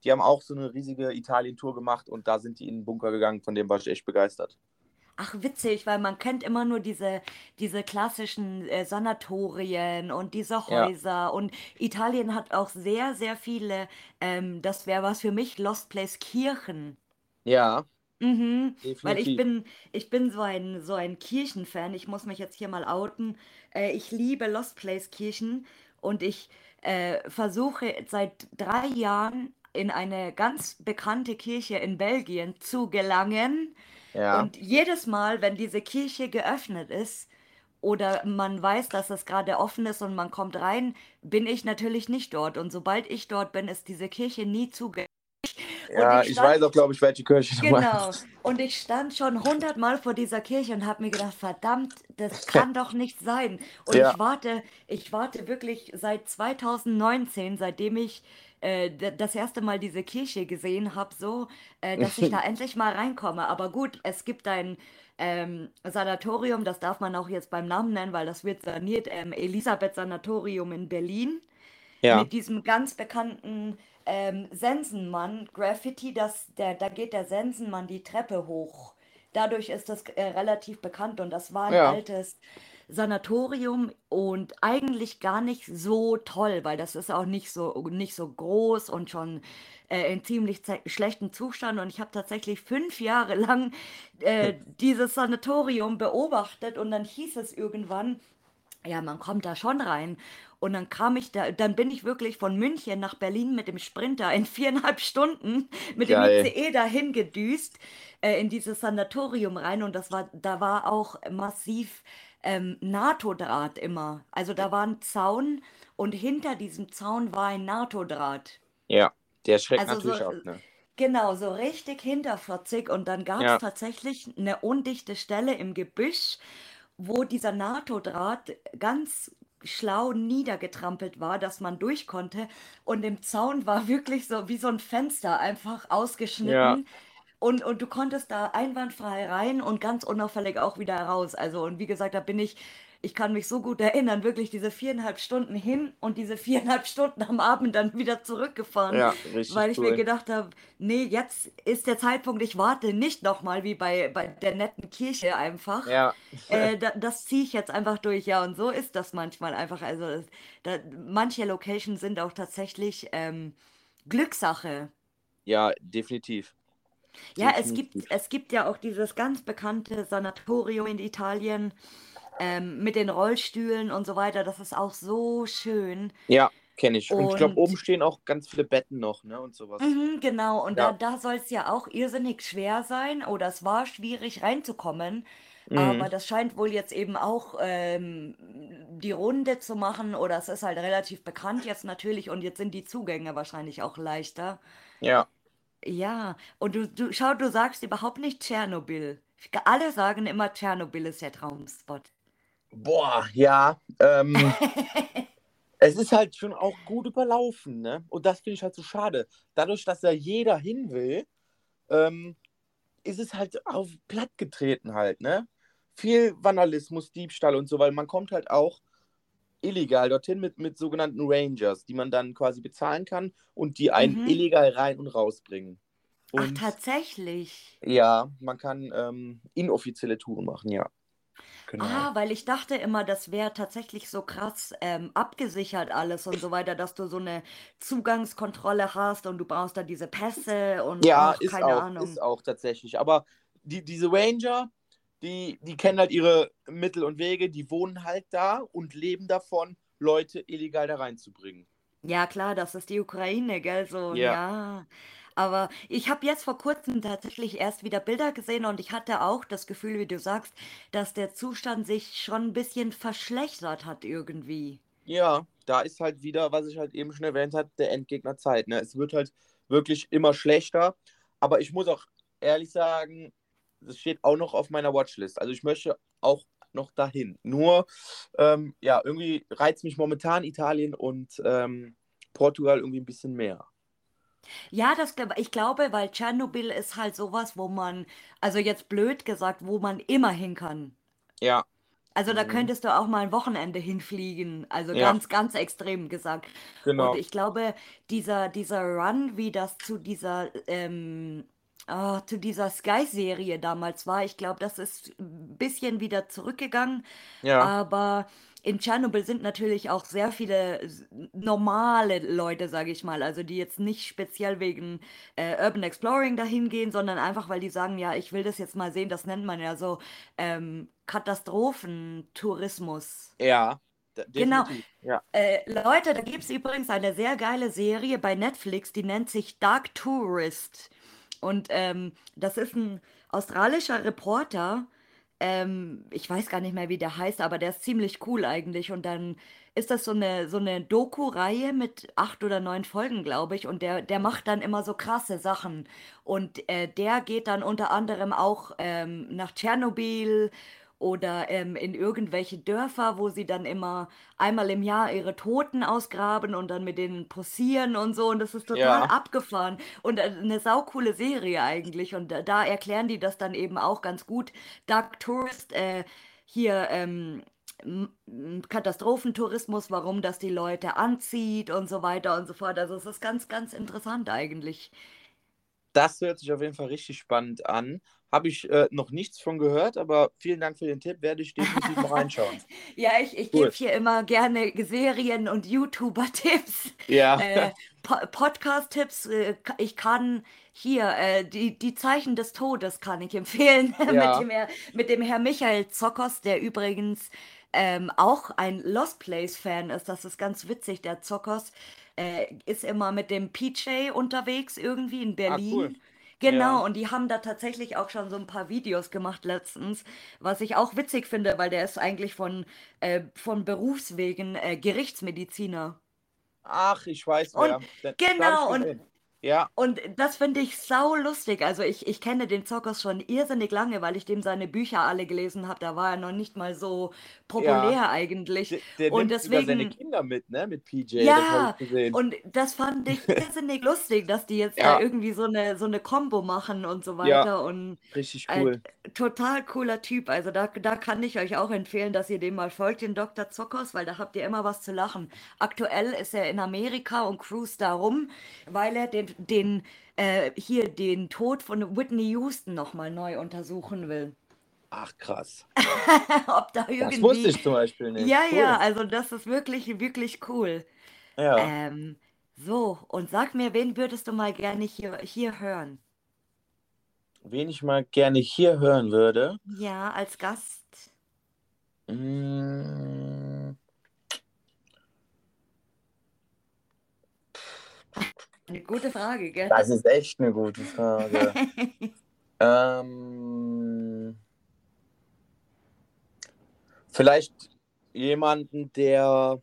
Die haben auch so eine riesige Italien-Tour gemacht und da sind die in den Bunker gegangen. Von dem war ich echt begeistert. Ach, witzig, weil man kennt immer nur diese, diese klassischen äh, Sanatorien und diese Ja, Häuser. Und Italien hat auch sehr, sehr viele, ähm, das wäre was für mich, Lost Place Kirchen. ja, Mhm, weil ich definitiv. bin, ich bin so ein, so ein Kirchenfan. Ich muss mich jetzt hier mal outen. Äh, ich liebe Lost Place Kirchen und ich äh, versuche seit drei Jahren in eine ganz bekannte Kirche in Belgien zu gelangen. Ja, Und jedes Mal, wenn diese Kirche geöffnet ist oder man weiß, dass es gerade offen ist und man kommt rein, bin ich natürlich nicht dort. Und sobald ich dort bin, ist diese Kirche nie zugänglich. Ja, ich ich weiß auch, glaube ich, welche Kirche du Genau. Und ich stand schon hundertmal vor dieser Kirche und habe mir gedacht, verdammt, das *laughs* kann doch nicht sein. Und Ja, ich warte, ich warte wirklich seit 2019, seitdem ich äh, das erste Mal diese Kirche gesehen habe, so, äh, dass ich da *laughs* endlich mal reinkomme. Aber gut, es gibt ein ähm, Sanatorium, das darf man auch jetzt beim Namen nennen, weil das wird saniert, ähm, Elisabeth Sanatorium in Berlin ja, mit diesem ganz bekannten ähm, Sensenmann Graffiti, das, der, da geht der Sensenmann die Treppe hoch. Dadurch ist das äh, relativ bekannt und das war ein ja, altes Sanatorium und eigentlich gar nicht so toll, weil das ist auch nicht so, nicht so groß und schon äh, in ziemlich schlechtem Zustand. Und ich habe tatsächlich fünf Jahre lang äh, *laughs* dieses Sanatorium beobachtet und dann hieß es irgendwann, ja, man kommt da schon rein. Und dann kam ich da, dann bin ich wirklich von München nach Berlin mit dem Sprinter in viereinhalb Stunden mit dem geil. ICE dahin gedüst, äh, in dieses Sanatorium rein. Und das war, da war auch massiv ähm, NATO-Draht immer. Also da war ein Zaun und hinter diesem Zaun war ein NATO-Draht. Ja, der schreckt Also so, natürlich auch, ne? genau, so richtig hinterfotzig. Und dann gab es Ja, tatsächlich eine undichte Stelle im Gebüsch, wo dieser NATO-Draht ganz schlau niedergetrampelt war, dass man durch konnte. Und im Zaun war wirklich so wie so ein Fenster einfach ja, ausgeschnitten. Und, und du konntest da einwandfrei rein und ganz unauffällig auch wieder raus. Also, und wie gesagt, da bin ich, ich kann mich so gut erinnern, wirklich diese viereinhalb Stunden hin und diese viereinhalb Stunden am Abend dann wieder zurückgefahren, ja, weil ich mir cool. gedacht habe, nee, jetzt ist der Zeitpunkt, ich warte nicht nochmal wie bei, bei der netten Kirche einfach. Ja, Äh, da, das ziehe ich jetzt einfach durch, ja, und so ist das manchmal einfach. Also, da, manche Locations sind auch tatsächlich ähm, Glückssache. ja, definitiv. Ja, es gibt, Definitiv. es gibt ja auch dieses ganz bekannte Sanatorium in Italien ähm, mit den Rollstühlen und so weiter. Das ist auch so schön. Ja, kenne ich. Und ich glaube, Und oben stehen auch ganz viele Betten noch, ne? Und sowas. mhm, genau, und da, Ja. da soll es ja auch irrsinnig schwer sein, oder es war schwierig reinzukommen. Aber Mhm. das scheint wohl jetzt eben auch ähm, die Runde zu machen, oder es ist halt relativ bekannt jetzt natürlich, und jetzt sind die Zugänge wahrscheinlich auch leichter. Ja. Ja, und du, du, schau, du sagst überhaupt nicht Tschernobyl. Alle sagen immer, Tschernobyl ist der Traumspot. Boah, ja. Ähm, *laughs* es ist halt schon auch gut überlaufen, ne? Und das finde ich halt so schade. Dadurch, dass da jeder hin will, ähm, ist es halt auf platt getreten halt, ne? Viel Vandalismus, Diebstahl und so, weil man kommt halt auch illegal dorthin mit, mit sogenannten Rangers, die man dann quasi bezahlen kann und die einen Mhm. illegal rein und rausbringen. Ach, Und tatsächlich. ja, man kann ähm, inoffizielle Touren machen, ja. Genau. Ah, weil ich dachte immer, das wäre tatsächlich so krass ähm, abgesichert alles und so weiter, dass du so eine Zugangskontrolle hast und du brauchst da diese Pässe und Ja, ach, ist keine auch, Ahnung. ist auch tatsächlich. Aber die, diese Ranger, die, die kennen halt ihre Mittel und Wege, die wohnen halt da und leben davon, Leute illegal da reinzubringen. Ja, klar, das ist die Ukraine, gell, so, Ja. ja. Aber ich habe jetzt vor kurzem tatsächlich erst wieder Bilder gesehen und ich hatte auch das Gefühl, wie du sagst, dass der Zustand sich schon ein bisschen verschlechtert hat irgendwie. Ja, da ist halt wieder, was ich halt eben schon erwähnt habe, der Endgegner Zeit. Ne? Es wird halt wirklich immer schlechter. Aber ich muss auch ehrlich sagen, das steht auch noch auf meiner Watchlist. Also ich möchte auch noch dahin. Nur, ähm, ja, irgendwie reizt mich momentan Italien und ähm, Portugal irgendwie ein bisschen mehr. Ja, das glaube ich glaube, weil Tschernobyl ist halt sowas, wo man, also jetzt blöd gesagt, wo man immer hin kann. Ja. Also da Mhm. könntest du auch mal ein Wochenende hinfliegen, also Ja. ganz, ganz extrem gesagt. Und Genau. ich glaube, dieser, dieser Run, wie das zu dieser, ähm, ah, zu dieser Sky-Serie damals war, ich glaube, das ist ein bisschen wieder zurückgegangen. Ja. Aber in Tschernobyl sind natürlich auch sehr viele normale Leute, sage ich mal, also die jetzt nicht speziell wegen äh, Urban Exploring dahin gehen, sondern einfach, weil die sagen, ja, ich will das jetzt mal sehen, das nennt man ja so ähm, Katastrophentourismus. Ja, Genau. definitiv. Ja. Äh, Leute, da gibt es übrigens eine sehr geile Serie bei Netflix, die nennt sich Dark Tourist. Und ähm, das ist ein australischer Reporter. Ähm, ich weiß gar nicht mehr, wie der heißt, aber der ist ziemlich cool eigentlich. Und dann ist das so eine, so eine Doku-Reihe mit acht oder neun Folgen, glaube ich. Und der, der macht dann immer so krasse Sachen. Und äh, der geht dann unter anderem auch ähm, nach Tschernobyl oder ähm, in irgendwelche Dörfer, wo sie dann immer einmal im Jahr ihre Toten ausgraben und dann mit denen posieren und so. Und das ist total Ja. abgefahren und äh, eine saukoole Serie eigentlich. Und da, da erklären die das dann eben auch ganz gut. Dark Tourist, äh, hier ähm, m- m- Katastrophentourismus, warum das die Leute anzieht und so weiter und so fort. Also es ist ganz, ganz interessant eigentlich. Das hört sich auf jeden Fall richtig spannend an. Habe ich äh, noch nichts von gehört, aber vielen Dank für den Tipp. Werde ich definitiv mal reinschauen. *laughs* Ja, ich, ich Cool. gebe hier immer gerne Serien- und YouTuber-Tipps. Ja. Äh, Po- Podcast-Tipps, äh, ich kann hier, äh, die, die Zeichen des Todes kann ich empfehlen *laughs* Ja. mit dem, Herr- mit dem Herr Michael Zockers, der übrigens ähm, auch ein Lost Place-Fan ist. Das ist ganz witzig. Der Zockers äh, ist immer mit dem PJ unterwegs irgendwie in Berlin. Ah, cool. Genau, Ja. und die haben da tatsächlich auch schon so ein paar Videos gemacht letztens, was ich auch witzig finde, weil der ist eigentlich von, äh, von Berufswegen äh, Gerichtsmediziner. Ach, ich weiß Und das genau, und. Ja, und das finde ich sau lustig. Also ich, ich kenne den Zockers schon irrsinnig lange, weil ich dem seine Bücher alle gelesen habe. Da war er noch nicht mal so populär ja. eigentlich. Der, der Und nimmt sogar seine deswegen, Kinder mit, ne? Mit PJ. Das ja, gesehen. und das fand ich *laughs* irrsinnig lustig, dass die jetzt da Ja, irgendwie so eine, so eine Combo machen und so ja, weiter. Und richtig äh, cool. total cooler Typ. Also da, da kann ich euch auch empfehlen, dass ihr dem mal folgt, den Dr. Zockers, weil da habt ihr immer was zu lachen. Aktuell ist er in Amerika und cruist da rum, weil er den, den äh, hier den Tod von Whitney Houston nochmal neu untersuchen will. Ach, krass. *laughs* Ob da Das wusste irgendwie. ich zum Beispiel nicht. Ja, ja, Cool. also das ist wirklich, wirklich cool. Ja. Ähm, so, und sag mir, wen würdest du mal gerne hier, hier hören? Wen ich mal gerne hier hören würde. Ja, als Gast. Mm, Eine gute Frage, gell? Das ist echt eine gute Frage. *laughs* ähm, vielleicht jemanden, der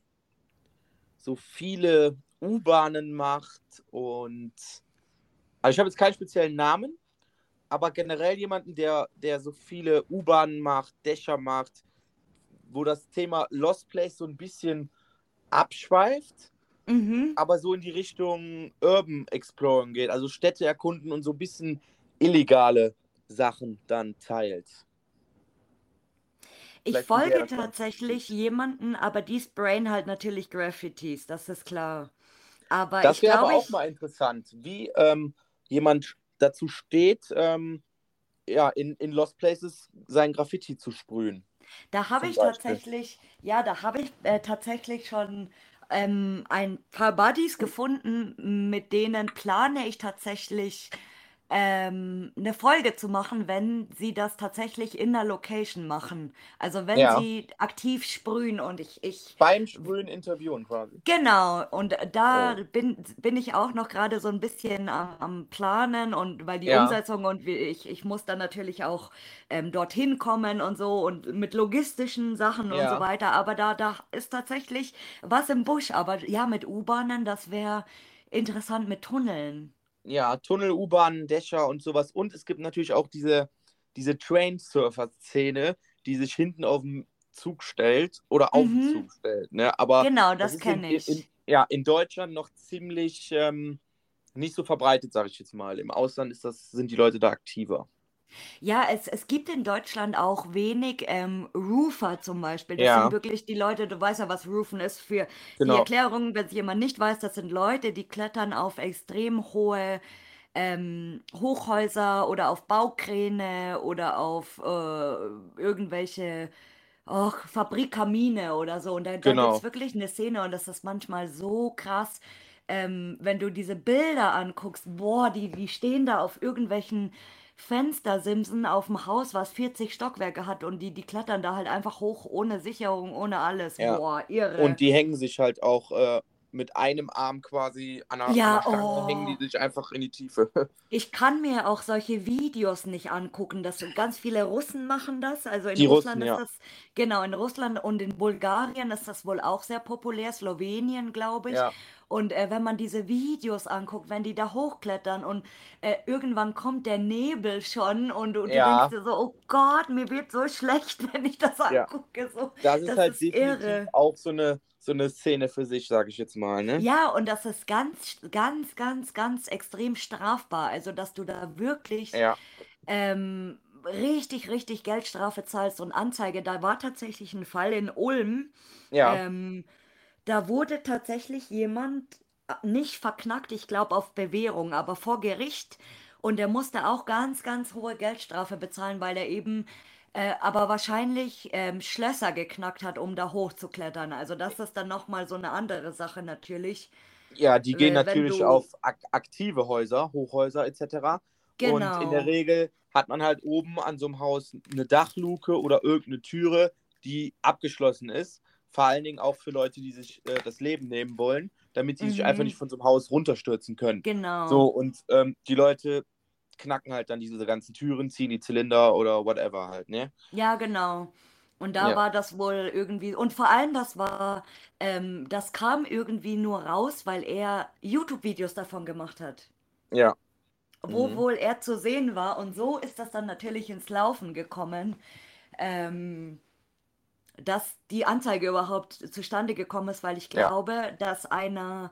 so viele U-Bahnen macht und also ich habe jetzt keinen speziellen Namen, aber generell jemanden, der, der so viele U-Bahnen macht, Dächer macht, wo das Thema Lost Place so ein bisschen abschweift, Mhm. aber so in die Richtung Urban Exploring geht, also Städte erkunden und so ein bisschen illegale Sachen dann teilt. Ich Vielleicht folge tatsächlich jemanden, aber die sprayen halt natürlich Graffitis, das ist klar. Aber Das wäre aber auch ich, mal interessant, wie ähm, jemand dazu steht, ähm, ja, in, in Lost Places sein Graffiti zu sprühen, da habe ich Beispiel. tatsächlich, ja, da habe ich äh, tatsächlich schon ähm, ein paar Buddies gefunden, mit denen plane ich tatsächlich ähm, eine Folge zu machen, wenn sie das tatsächlich in der Location machen. Also wenn Ja, sie aktiv sprühen und ich, ich beim Sprühen interviewen quasi. Genau, und da Oh. bin, bin ich auch noch gerade so ein bisschen am, am Planen und weil die Ja, Umsetzung und wie ich, ich muss dann natürlich auch ähm, dorthin kommen und so und mit logistischen Sachen und so ja, weiter. Aber da, da ist tatsächlich was im Busch. Aber ja, mit U-Bahnen, das wäre interessant mit Tunneln. Ja, Tunnel, U-Bahnen, Dächer und sowas. Und es gibt natürlich auch diese, diese Train-Surfer-Szene, die sich hinten auf dem Zug stellt oder auf dem Mhm, Zug stellt. Ne? Aber genau, das das kenne in, in, ich. ja, in Deutschland noch ziemlich ähm, nicht so verbreitet, sage ich jetzt mal. Im Ausland ist das, sind die Leute da aktiver. Ja, es, es gibt in Deutschland auch wenig ähm, Roofer zum Beispiel. Das sind Ja, wirklich die Leute, du weißt ja, was Roofen ist. Für die genau. Erklärung, wenn es jemand nicht weiß, das sind Leute, die klettern auf extrem hohe ähm, Hochhäuser oder auf Baukräne oder auf äh, irgendwelche och, Fabrikkamine oder so. Und da, da gibt es Genau. wirklich eine Szene und das ist manchmal so krass. Ähm, wenn du diese Bilder anguckst, boah, die, die stehen da auf irgendwelchen Fenstersimsen auf dem Haus, was 40 Stockwerke hat und die, die klettern da halt einfach hoch, ohne Sicherung, ohne alles. Ja. Boah, Und irre. die hängen sich halt auch äh, mit einem Arm quasi an einer, an Ja, einer Stange, hängen die oh. sich einfach in die Tiefe. *laughs* Ich kann mir auch solche Videos nicht angucken. Das, ganz viele Russen machen das. Also in Die Russland Russen, ist ja. das, genau, in Russland und in Bulgarien ist das wohl auch sehr populär, Slowenien, glaube ich. Ja, Und äh, wenn man diese Videos anguckt, wenn die da hochklettern und äh, irgendwann kommt der Nebel schon und, und du denkst ja, dir so, oh Gott, mir wird so schlecht, *laughs* wenn ich das ja. angucke. So, Das ist das halt ist definitiv irre. auch so eine, so eine Szene für sich, sage ich jetzt mal, ne? Ja, und das ist ganz, ganz, ganz, ganz extrem strafbar. Also, dass du da wirklich Ja, ähm, richtig, richtig Geldstrafe zahlst und Anzeige. Da war tatsächlich ein Fall in Ulm. ja, Ähm, da wurde tatsächlich jemand äh, nicht verknackt, ich glaube auf Bewährung, aber vor Gericht. Und er musste auch ganz, ganz hohe Geldstrafe bezahlen, weil er eben äh, aber wahrscheinlich ähm, Schlösser geknackt hat, um da hochzuklettern. Also das ist dann nochmal so eine andere Sache natürlich. ja, die gehen Äh, natürlich du, auf ak aktive Häuser, Hochhäuser etc. Und in der genau, Regel hat man halt oben an so einem Haus eine Dachluke oder irgendeine Türe, die abgeschlossen ist. Vor allen Dingen auch für Leute, die sich äh, das Leben nehmen wollen, damit sie sich einfach nicht mhm, von so einem Haus runterstürzen können. So, genau. und ähm, die Leute knacken halt dann diese ganzen Türen, ziehen die Zylinder oder whatever halt, ne? Ja, genau. Und da Ja, war das wohl irgendwie, und vor allem das war, ähm, das kam irgendwie nur raus, weil er YouTube-Videos davon gemacht hat, ja. wo Mhm. wohl er zu sehen war. Und so ist das dann natürlich ins Laufen gekommen, ähm, dass die Anzeige überhaupt zustande gekommen ist, weil ich Ja, glaube, dass einer,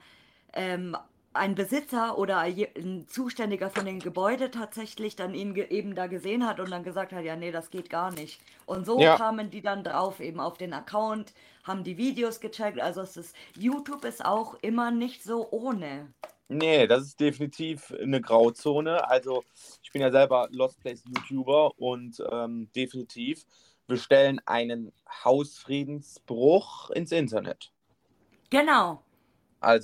ähm, ein Besitzer oder ein Zuständiger von dem Gebäude tatsächlich dann ihn eben da gesehen hat und dann gesagt hat, ja, nee, das geht gar nicht. Und so ja, kamen die dann drauf, eben auf den Account, haben die Videos gecheckt. Also es ist, YouTube ist auch immer nicht so ohne. nee, das ist definitiv eine Grauzone. Also, ich bin ja selber Lost Place YouTuber und ähm, definitiv, wir stellen einen Hausfriedensbruch ins Internet. Genau.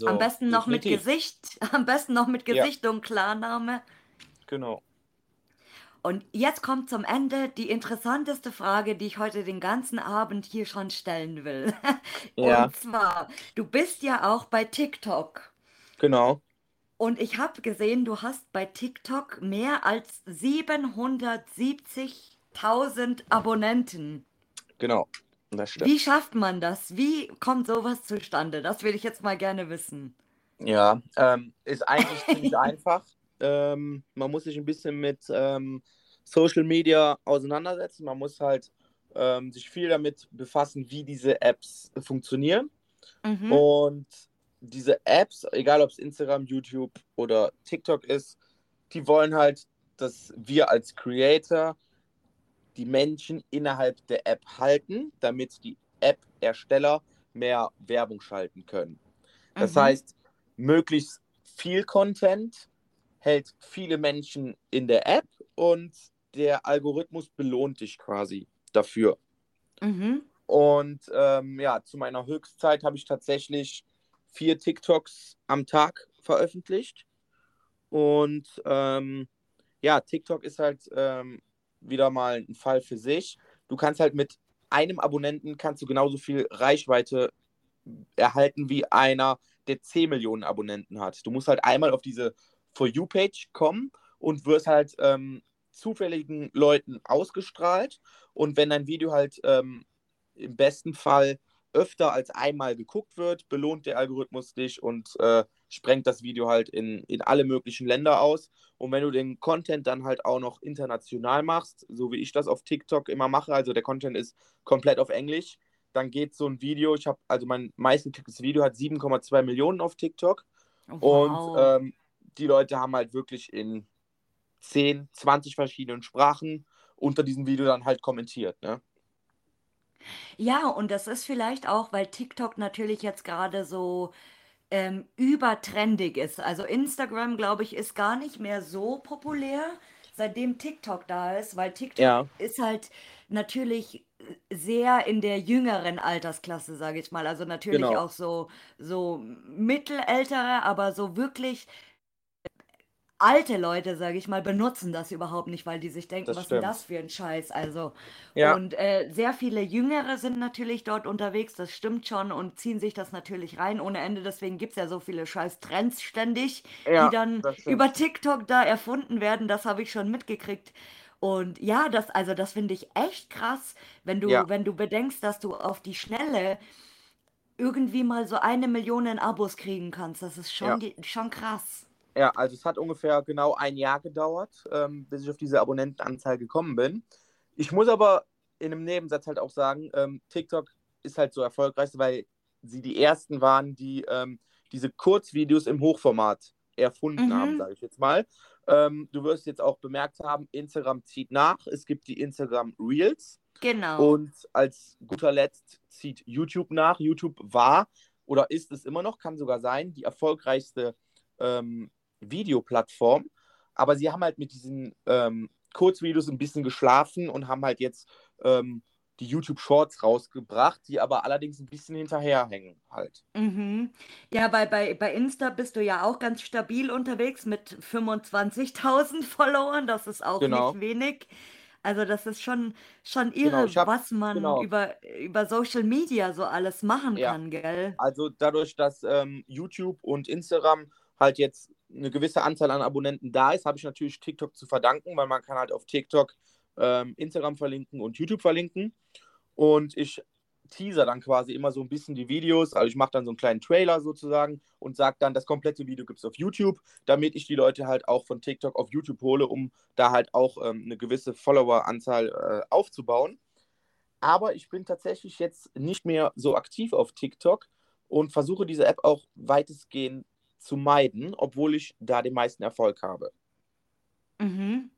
Am Also, besten noch mit definitiv. Gesicht, *laughs* am besten noch mit Ja, Gesicht und Klarname. genau. Und jetzt kommt zum Ende die interessanteste Frage, die ich heute den ganzen Abend hier schon stellen will. *laughs* Ja, Und zwar, du bist ja auch bei TikTok. genau. Und ich habe gesehen, du hast bei TikTok mehr als 770.000 Abonnenten. Genau, das stimmt. Wie schafft man das? Wie kommt sowas zustande? Das will ich jetzt mal gerne wissen. Ja, ähm, ist eigentlich ziemlich *laughs* einfach. Ähm, man muss sich ein bisschen mit ähm, Social Media auseinandersetzen. Man muss halt ähm, sich viel damit befassen, wie diese Apps funktionieren. Mhm. Und diese Apps, egal ob es Instagram, YouTube oder TikTok ist, die wollen halt, dass wir als Creator die Menschen innerhalb der App halten, damit die App-Ersteller mehr Werbung schalten können. Das Mhm. heißt, möglichst viel Content hält viele Menschen in der App und der Algorithmus belohnt dich quasi dafür. Mhm. Und ähm, ja, zu meiner Höchstzeit habe ich tatsächlich vier TikToks am Tag veröffentlicht. Und ähm, ja, TikTok ist halt ähm, wieder mal ein Fall für sich. Du kannst halt mit einem Abonnenten kannst du genauso viel Reichweite erhalten wie einer, der 10 Millionen Abonnenten hat. Du musst halt einmal auf diese For You-Page kommen und wirst halt ähm, zufälligen Leuten ausgestrahlt. Und wenn dein Video halt ähm, im besten Fall öfter als einmal geguckt wird, belohnt der Algorithmus dich und äh, sprengt das Video halt in, in alle möglichen Länder aus. Und wenn du den Content dann halt auch noch international machst, so wie ich das auf TikTok immer mache, also der Content ist komplett auf Englisch, dann geht so ein Video, ich habe, also mein meistgeklicktes Video hat 7,2 Millionen auf TikTok und Wow. ähm, die Leute haben halt wirklich in 10, 20 verschiedenen Sprachen unter diesem Video dann halt kommentiert, ne? Ja, und das ist vielleicht auch, weil TikTok natürlich jetzt gerade so ähm, übertrendig ist. Also Instagram, glaube ich, ist gar nicht mehr so populär, seitdem TikTok da ist, weil TikTok Ja, ist halt natürlich sehr in der jüngeren Altersklasse, sage ich mal. Also natürlich genau, auch so, so mittelältere, aber so wirklich alte Leute, sage ich mal, benutzen das überhaupt nicht, weil die sich denken, das was ist denn das stimmt. für ein Scheiß? Also, Ja, und äh, sehr viele Jüngere sind natürlich dort unterwegs, das stimmt schon, und ziehen sich das natürlich rein ohne Ende. Deswegen gibt es ja so viele scheiß Trends ständig, die ja, dann das über stimmt. TikTok da erfunden werden. Das habe ich schon mitgekriegt. Und ja, das, also das finde ich echt krass, wenn du, Ja, wenn du bedenkst, dass du auf die Schnelle irgendwie mal so eine Million Abos kriegen kannst. Das ist schon, die, schon krass. Ja, also es hat ungefähr genau ein Jahr gedauert, ähm, bis ich auf diese Abonnentenanzahl gekommen bin. Ich muss aber in einem Nebensatz halt auch sagen, ähm, TikTok ist halt so erfolgreich, weil sie die ersten waren, die ähm, diese Kurzvideos im Hochformat erfunden haben, Mhm, sage ich jetzt mal. Ähm, du wirst jetzt auch bemerkt haben, Instagram zieht nach. Es gibt die Instagram Reels genau. und als guter Letzt zieht YouTube nach. YouTube war oder ist es immer noch, kann sogar sein, die erfolgreichste ähm, Videoplattform. Aber sie haben halt mit diesen ähm, Kurzvideos ein bisschen geschlafen und haben halt jetzt ähm, die YouTube Shorts rausgebracht, die aber allerdings ein bisschen hinterherhängen halt. Mhm. Ja, bei, bei, bei Insta bist du ja auch ganz stabil unterwegs mit 25.000 *laughs* Followern. Das ist auch nicht Genau, wenig. Also das ist schon, schon genau. irre, Ich habe, was man genau, über, über Social Media so alles machen ja. kann, gell? Also dadurch, dass ähm, YouTube und Instagram halt jetzt eine gewisse Anzahl an Abonnenten da ist, habe ich natürlich TikTok zu verdanken, weil man kann halt auf TikTok ähm, Instagram verlinken und YouTube verlinken. Und ich teaser dann quasi immer so ein bisschen die Videos. Also ich mache dann so einen kleinen Trailer sozusagen und sage dann, das komplette Video gibt es auf YouTube, damit ich die Leute halt auch von TikTok auf YouTube hole, um da halt auch ähm, eine gewisse Follower-Anzahl äh, aufzubauen. Aber ich bin tatsächlich jetzt nicht mehr so aktiv auf TikTok und versuche diese App auch weitestgehend zu meiden, obwohl ich da den meisten Erfolg habe. Mhm.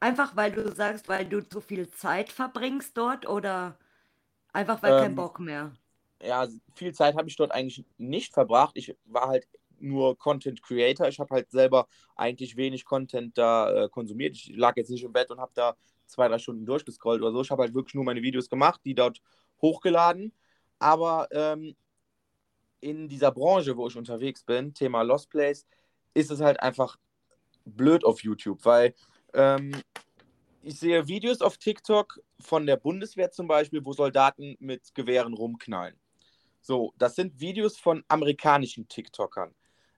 Einfach weil du sagst, weil du zu viel Zeit verbringst dort oder einfach weil kein Ähm, Bock mehr? ja, viel Zeit habe ich dort eigentlich nicht verbracht. Ich war halt nur Content Creator. Ich habe halt selber eigentlich wenig Content da äh, konsumiert. Ich lag jetzt nicht im Bett und habe da zwei, drei Stunden durchgescrollt oder so. Ich habe halt wirklich nur meine Videos gemacht, die dort hochgeladen. Aber ähm, in dieser Branche, wo ich unterwegs bin, Thema Lost Place, ist es halt einfach blöd auf YouTube, weil ähm, ich sehe Videos auf TikTok von der Bundeswehr zum Beispiel, wo Soldaten mit Gewehren rumknallen. So, das sind Videos von amerikanischen TikTokern.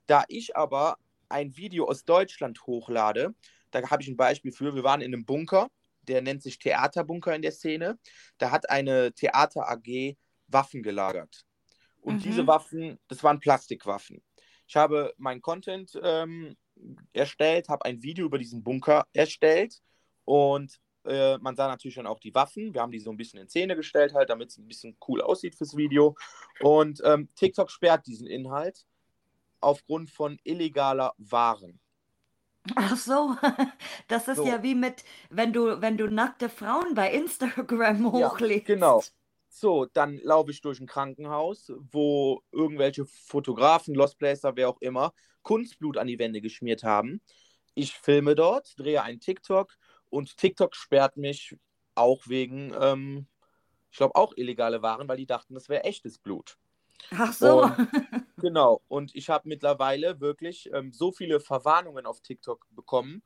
Da ich aber ein Video aus Deutschland hochlade, da habe ich ein Beispiel für. Wir waren in einem Bunker, der nennt sich Theaterbunker in der Szene. Da hat eine Theater AG Waffen gelagert. Und mhm. diese Waffen, das waren Plastikwaffen. Ich habe meinen Content ähm, erstellt, habe ein Video über diesen Bunker erstellt und äh, man sah natürlich dann auch die Waffen. Wir haben die so ein bisschen in Szene gestellt, halt, damit es ein bisschen cool aussieht fürs Video. Und ähm, TikTok sperrt diesen Inhalt aufgrund von illegaler Waren. Ach so, *laughs* das ist so. ja wie mit, wenn du, wenn du nackte Frauen bei Instagram hochlädst. Ja, genau. So, dann laufe ich durch ein Krankenhaus, wo irgendwelche Fotografen, Lost Placer, wer auch immer, Kunstblut an die Wände geschmiert haben. Ich filme dort, drehe einen TikTok und TikTok sperrt mich auch wegen, ähm, ich glaube, auch illegale Waren, weil die dachten, das wäre echtes Blut. Ach so. Und, *laughs* genau. Und ich habe mittlerweile wirklich ähm, so viele Verwarnungen auf TikTok bekommen,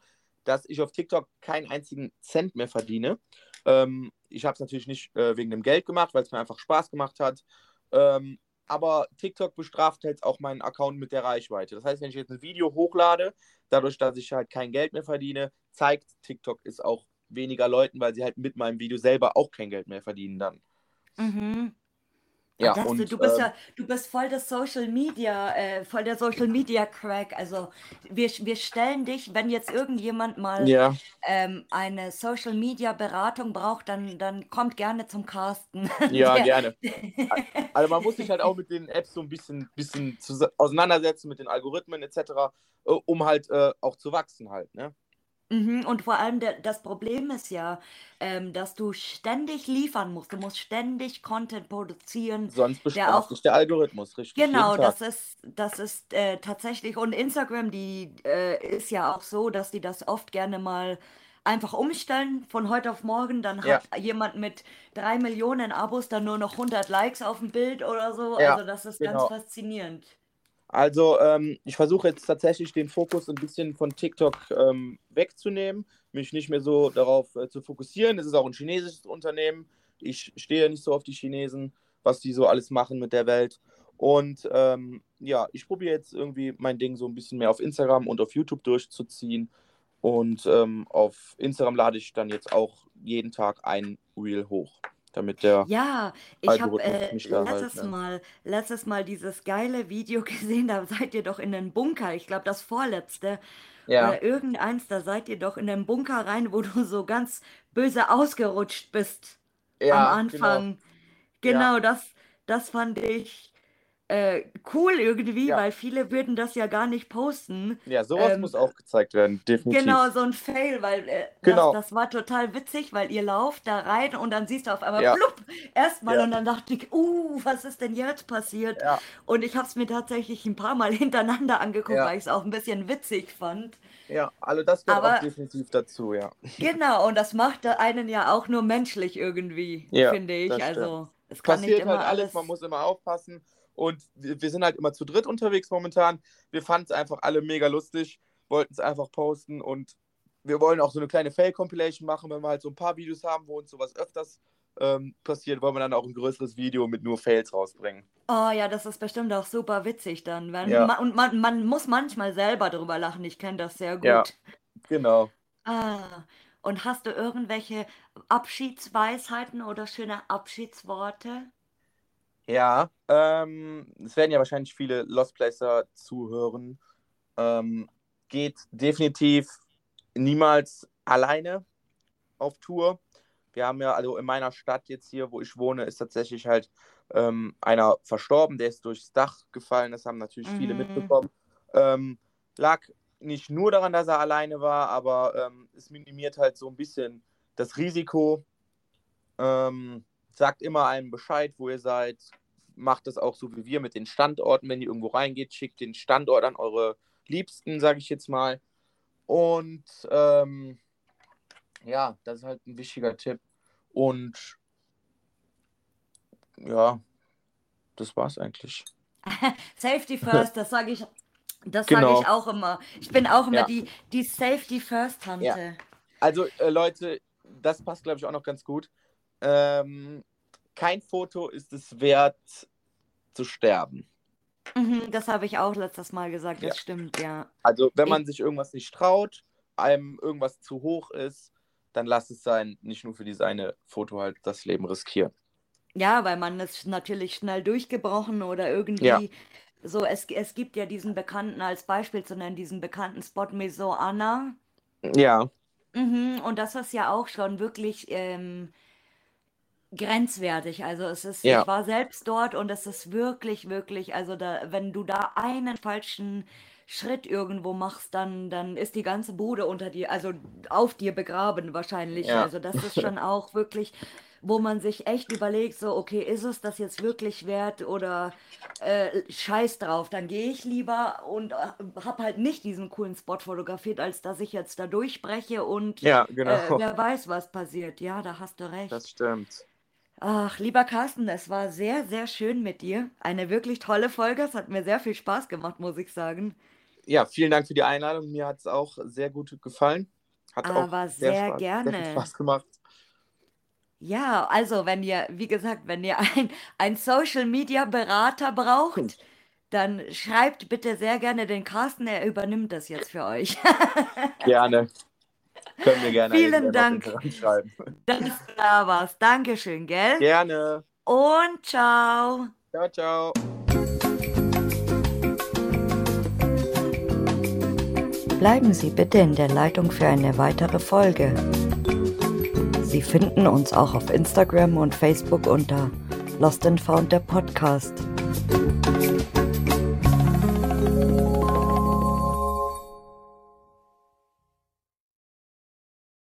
dass ich auf TikTok keinen einzigen Cent mehr verdiene. Ähm, ich habe es natürlich nicht äh, wegen dem Geld gemacht, weil es mir einfach Spaß gemacht hat. Ähm, aber TikTok bestraft jetzt auch meinen Account mit der Reichweite. Das heißt, wenn ich jetzt ein Video hochlade, dadurch, dass ich halt kein Geld mehr verdiene, zeigt TikTok es auch weniger Leuten, weil sie halt mit meinem Video selber auch kein Geld mehr verdienen dann. Mhm. Ja, das, und, du bist äh, ja, du bist voll das Social Media, äh, voll der Social Media Crack. Also wir, wir stellen dich, wenn jetzt irgendjemand mal ja. ähm, eine Social Media Beratung braucht, dann, dann kommt gerne zum Casten. *laughs* Ja, der, gerne. *laughs* Also man muss sich halt auch mit den Apps so ein bisschen, bisschen auseinandersetzen, mit den Algorithmen etc., äh, um halt äh, auch zu wachsen halt, ne? Mhm, und vor allem der, das Problem ist ja, ähm, dass du ständig liefern musst. Du musst ständig Content produzieren, Sonst der auch, dich der Algorithmus, richtig. genau, das ist, das ist äh, tatsächlich, und Instagram, die äh, ist ja auch so, dass die das oft gerne mal einfach umstellen von heute auf morgen. Dann Ja, hat jemand mit drei Millionen Abos dann nur noch 100 Likes auf dem Bild oder so. Also ja, das ist ganz genau. faszinierend. Also ähm, ich versuche jetzt tatsächlich den Fokus ein bisschen von TikTok ähm, wegzunehmen, mich nicht mehr so darauf äh, zu fokussieren. Es ist auch ein chinesisches Unternehmen. Ich stehe nicht so auf die Chinesen, was die so alles machen mit der Welt. Und ähm, ja, ich probiere jetzt irgendwie mein Ding so ein bisschen mehr auf Instagram und auf YouTube durchzuziehen. Und ähm, auf Instagram lade ich dann jetzt auch jeden Tag ein Reel hoch damit der Ja, ich habe äh, letztes ne? Mal, letztes Mal dieses geile Video *laughs* gesehen, da seid ihr doch in den Bunker, ich glaube das vorletzte, Ja, oder irgendeins, da seid ihr doch in den Bunker rein, wo du so ganz böse ausgerutscht bist am ja, genau. Anfang. Ja, Genau, das, das fand ich äh, cool irgendwie, Ja, weil viele würden das ja gar nicht posten. ja, sowas muss ähm, auch gezeigt werden, definitiv. genau, so ein Fail, weil äh, das, Genau. das war total witzig, weil ihr lauft da rein und dann siehst du auf einmal Ja, plupp erstmal ja, und dann dachte ich, uh, was ist denn jetzt passiert? Und ich habe es mir tatsächlich ein paar Mal *laughs* hintereinander angeguckt, weil ich es auch ein bisschen witzig fand. ja. Also das gehört auch Aber definitiv dazu, ja. *laughs* genau, und das macht einen ja auch nur menschlich irgendwie, finde ich. das. Also es kann nicht Passiert halt immer alles, man alles. muss immer aufpassen. Und wir sind halt immer zu dritt unterwegs momentan. Wir fanden es einfach alle mega lustig, wollten es einfach posten und wir wollen auch so eine kleine Fail-Compilation machen, wenn wir halt so ein paar Videos haben, wo uns sowas öfters ähm, passiert, wollen wir dann auch ein größeres Video mit nur Fails rausbringen. Oh ja, das ist bestimmt auch super witzig dann. Ja, man, und man, man muss manchmal selber drüber lachen. Ich kenne das sehr ja, gut. genau. Ah, und hast du irgendwelche Abschiedsweisheiten oder schöne Abschiedsworte? Ja, ähm, es werden ja wahrscheinlich viele Lost Placer zuhören. Ähm, geht definitiv niemals alleine auf Tour. Wir haben ja, also in meiner Stadt jetzt hier, wo ich wohne, ist tatsächlich halt ähm, einer verstorben, der ist durchs Dach gefallen. Das haben natürlich viele Mhm. mitbekommen. Ähm, lag nicht nur daran, dass er alleine war, aber ähm, es minimiert halt so ein bisschen das Risiko. Ähm, sagt immer einem Bescheid, wo ihr seid. Macht das auch so wie wir mit den Standorten. Wenn ihr irgendwo reingeht, schickt den Standort an eure Liebsten, sage ich jetzt mal. Und ähm, ja, das ist halt ein wichtiger Tipp. Und ja, das war's eigentlich. *laughs* Safety first, das sage ich, das Genau. sage ich auch immer. Ich bin auch immer Ja. die, die Safety first Ja. Tante. Also äh, Leute, das passt glaube ich auch noch ganz gut. Ähm, kein Foto ist es wert zu sterben. Mhm, das habe ich auch letztes Mal gesagt, das Ja. stimmt, ja. Also, wenn Ich- man sich irgendwas nicht traut, einem irgendwas zu hoch ist, dann lass es sein, nicht nur für dieses eine Foto halt das Leben riskieren. Ja, weil man ist natürlich schnell durchgebrochen oder irgendwie Ja. so, es, es gibt ja diesen bekannten, als Beispiel zu nennen, diesen bekannten Spot Maison Anna. Ja, Mhm, und das ist ja auch schon wirklich ähm, grenzwertig. Also es ist, Ja. ich war selbst dort und es ist wirklich, wirklich, also da, wenn du da einen falschen Schritt irgendwo machst, dann, dann ist die ganze Bude unter dir, also auf dir begraben wahrscheinlich. Ja. Also das ist schon auch wirklich, wo man sich echt überlegt, so, okay, ist es das jetzt wirklich wert oder äh, scheiß drauf, dann gehe ich lieber und äh, habe halt nicht diesen coolen Spot fotografiert, als dass ich jetzt da durchbreche und ja, äh, genau. wer weiß, was passiert. Ja, da hast du recht. Das stimmt. Ach, lieber Carsten, es war sehr, sehr schön mit dir. Eine wirklich tolle Folge. Es hat mir sehr viel Spaß gemacht, muss ich sagen. Ja, vielen Dank für die Einladung. Mir hat es auch sehr gut gefallen. Hat auch Aber sehr, sehr Spaß, sehr viel gerne. Spaß gemacht. Ja, also wenn ihr, wie gesagt, wenn ihr ein, ein Social Media Berater braucht, dann schreibt bitte sehr gerne den Carsten, er übernimmt das jetzt für euch. *laughs* Gerne. Können wir gerne Vielen Dank. schreiben. Dass du da warst. Dankeschön, gell? Gerne. Und ciao. Ciao, ciao. Bleiben Sie bitte in der Leitung für eine weitere Folge. Sie finden uns auch auf Instagram und Facebook unter Lost and Found der Podcast.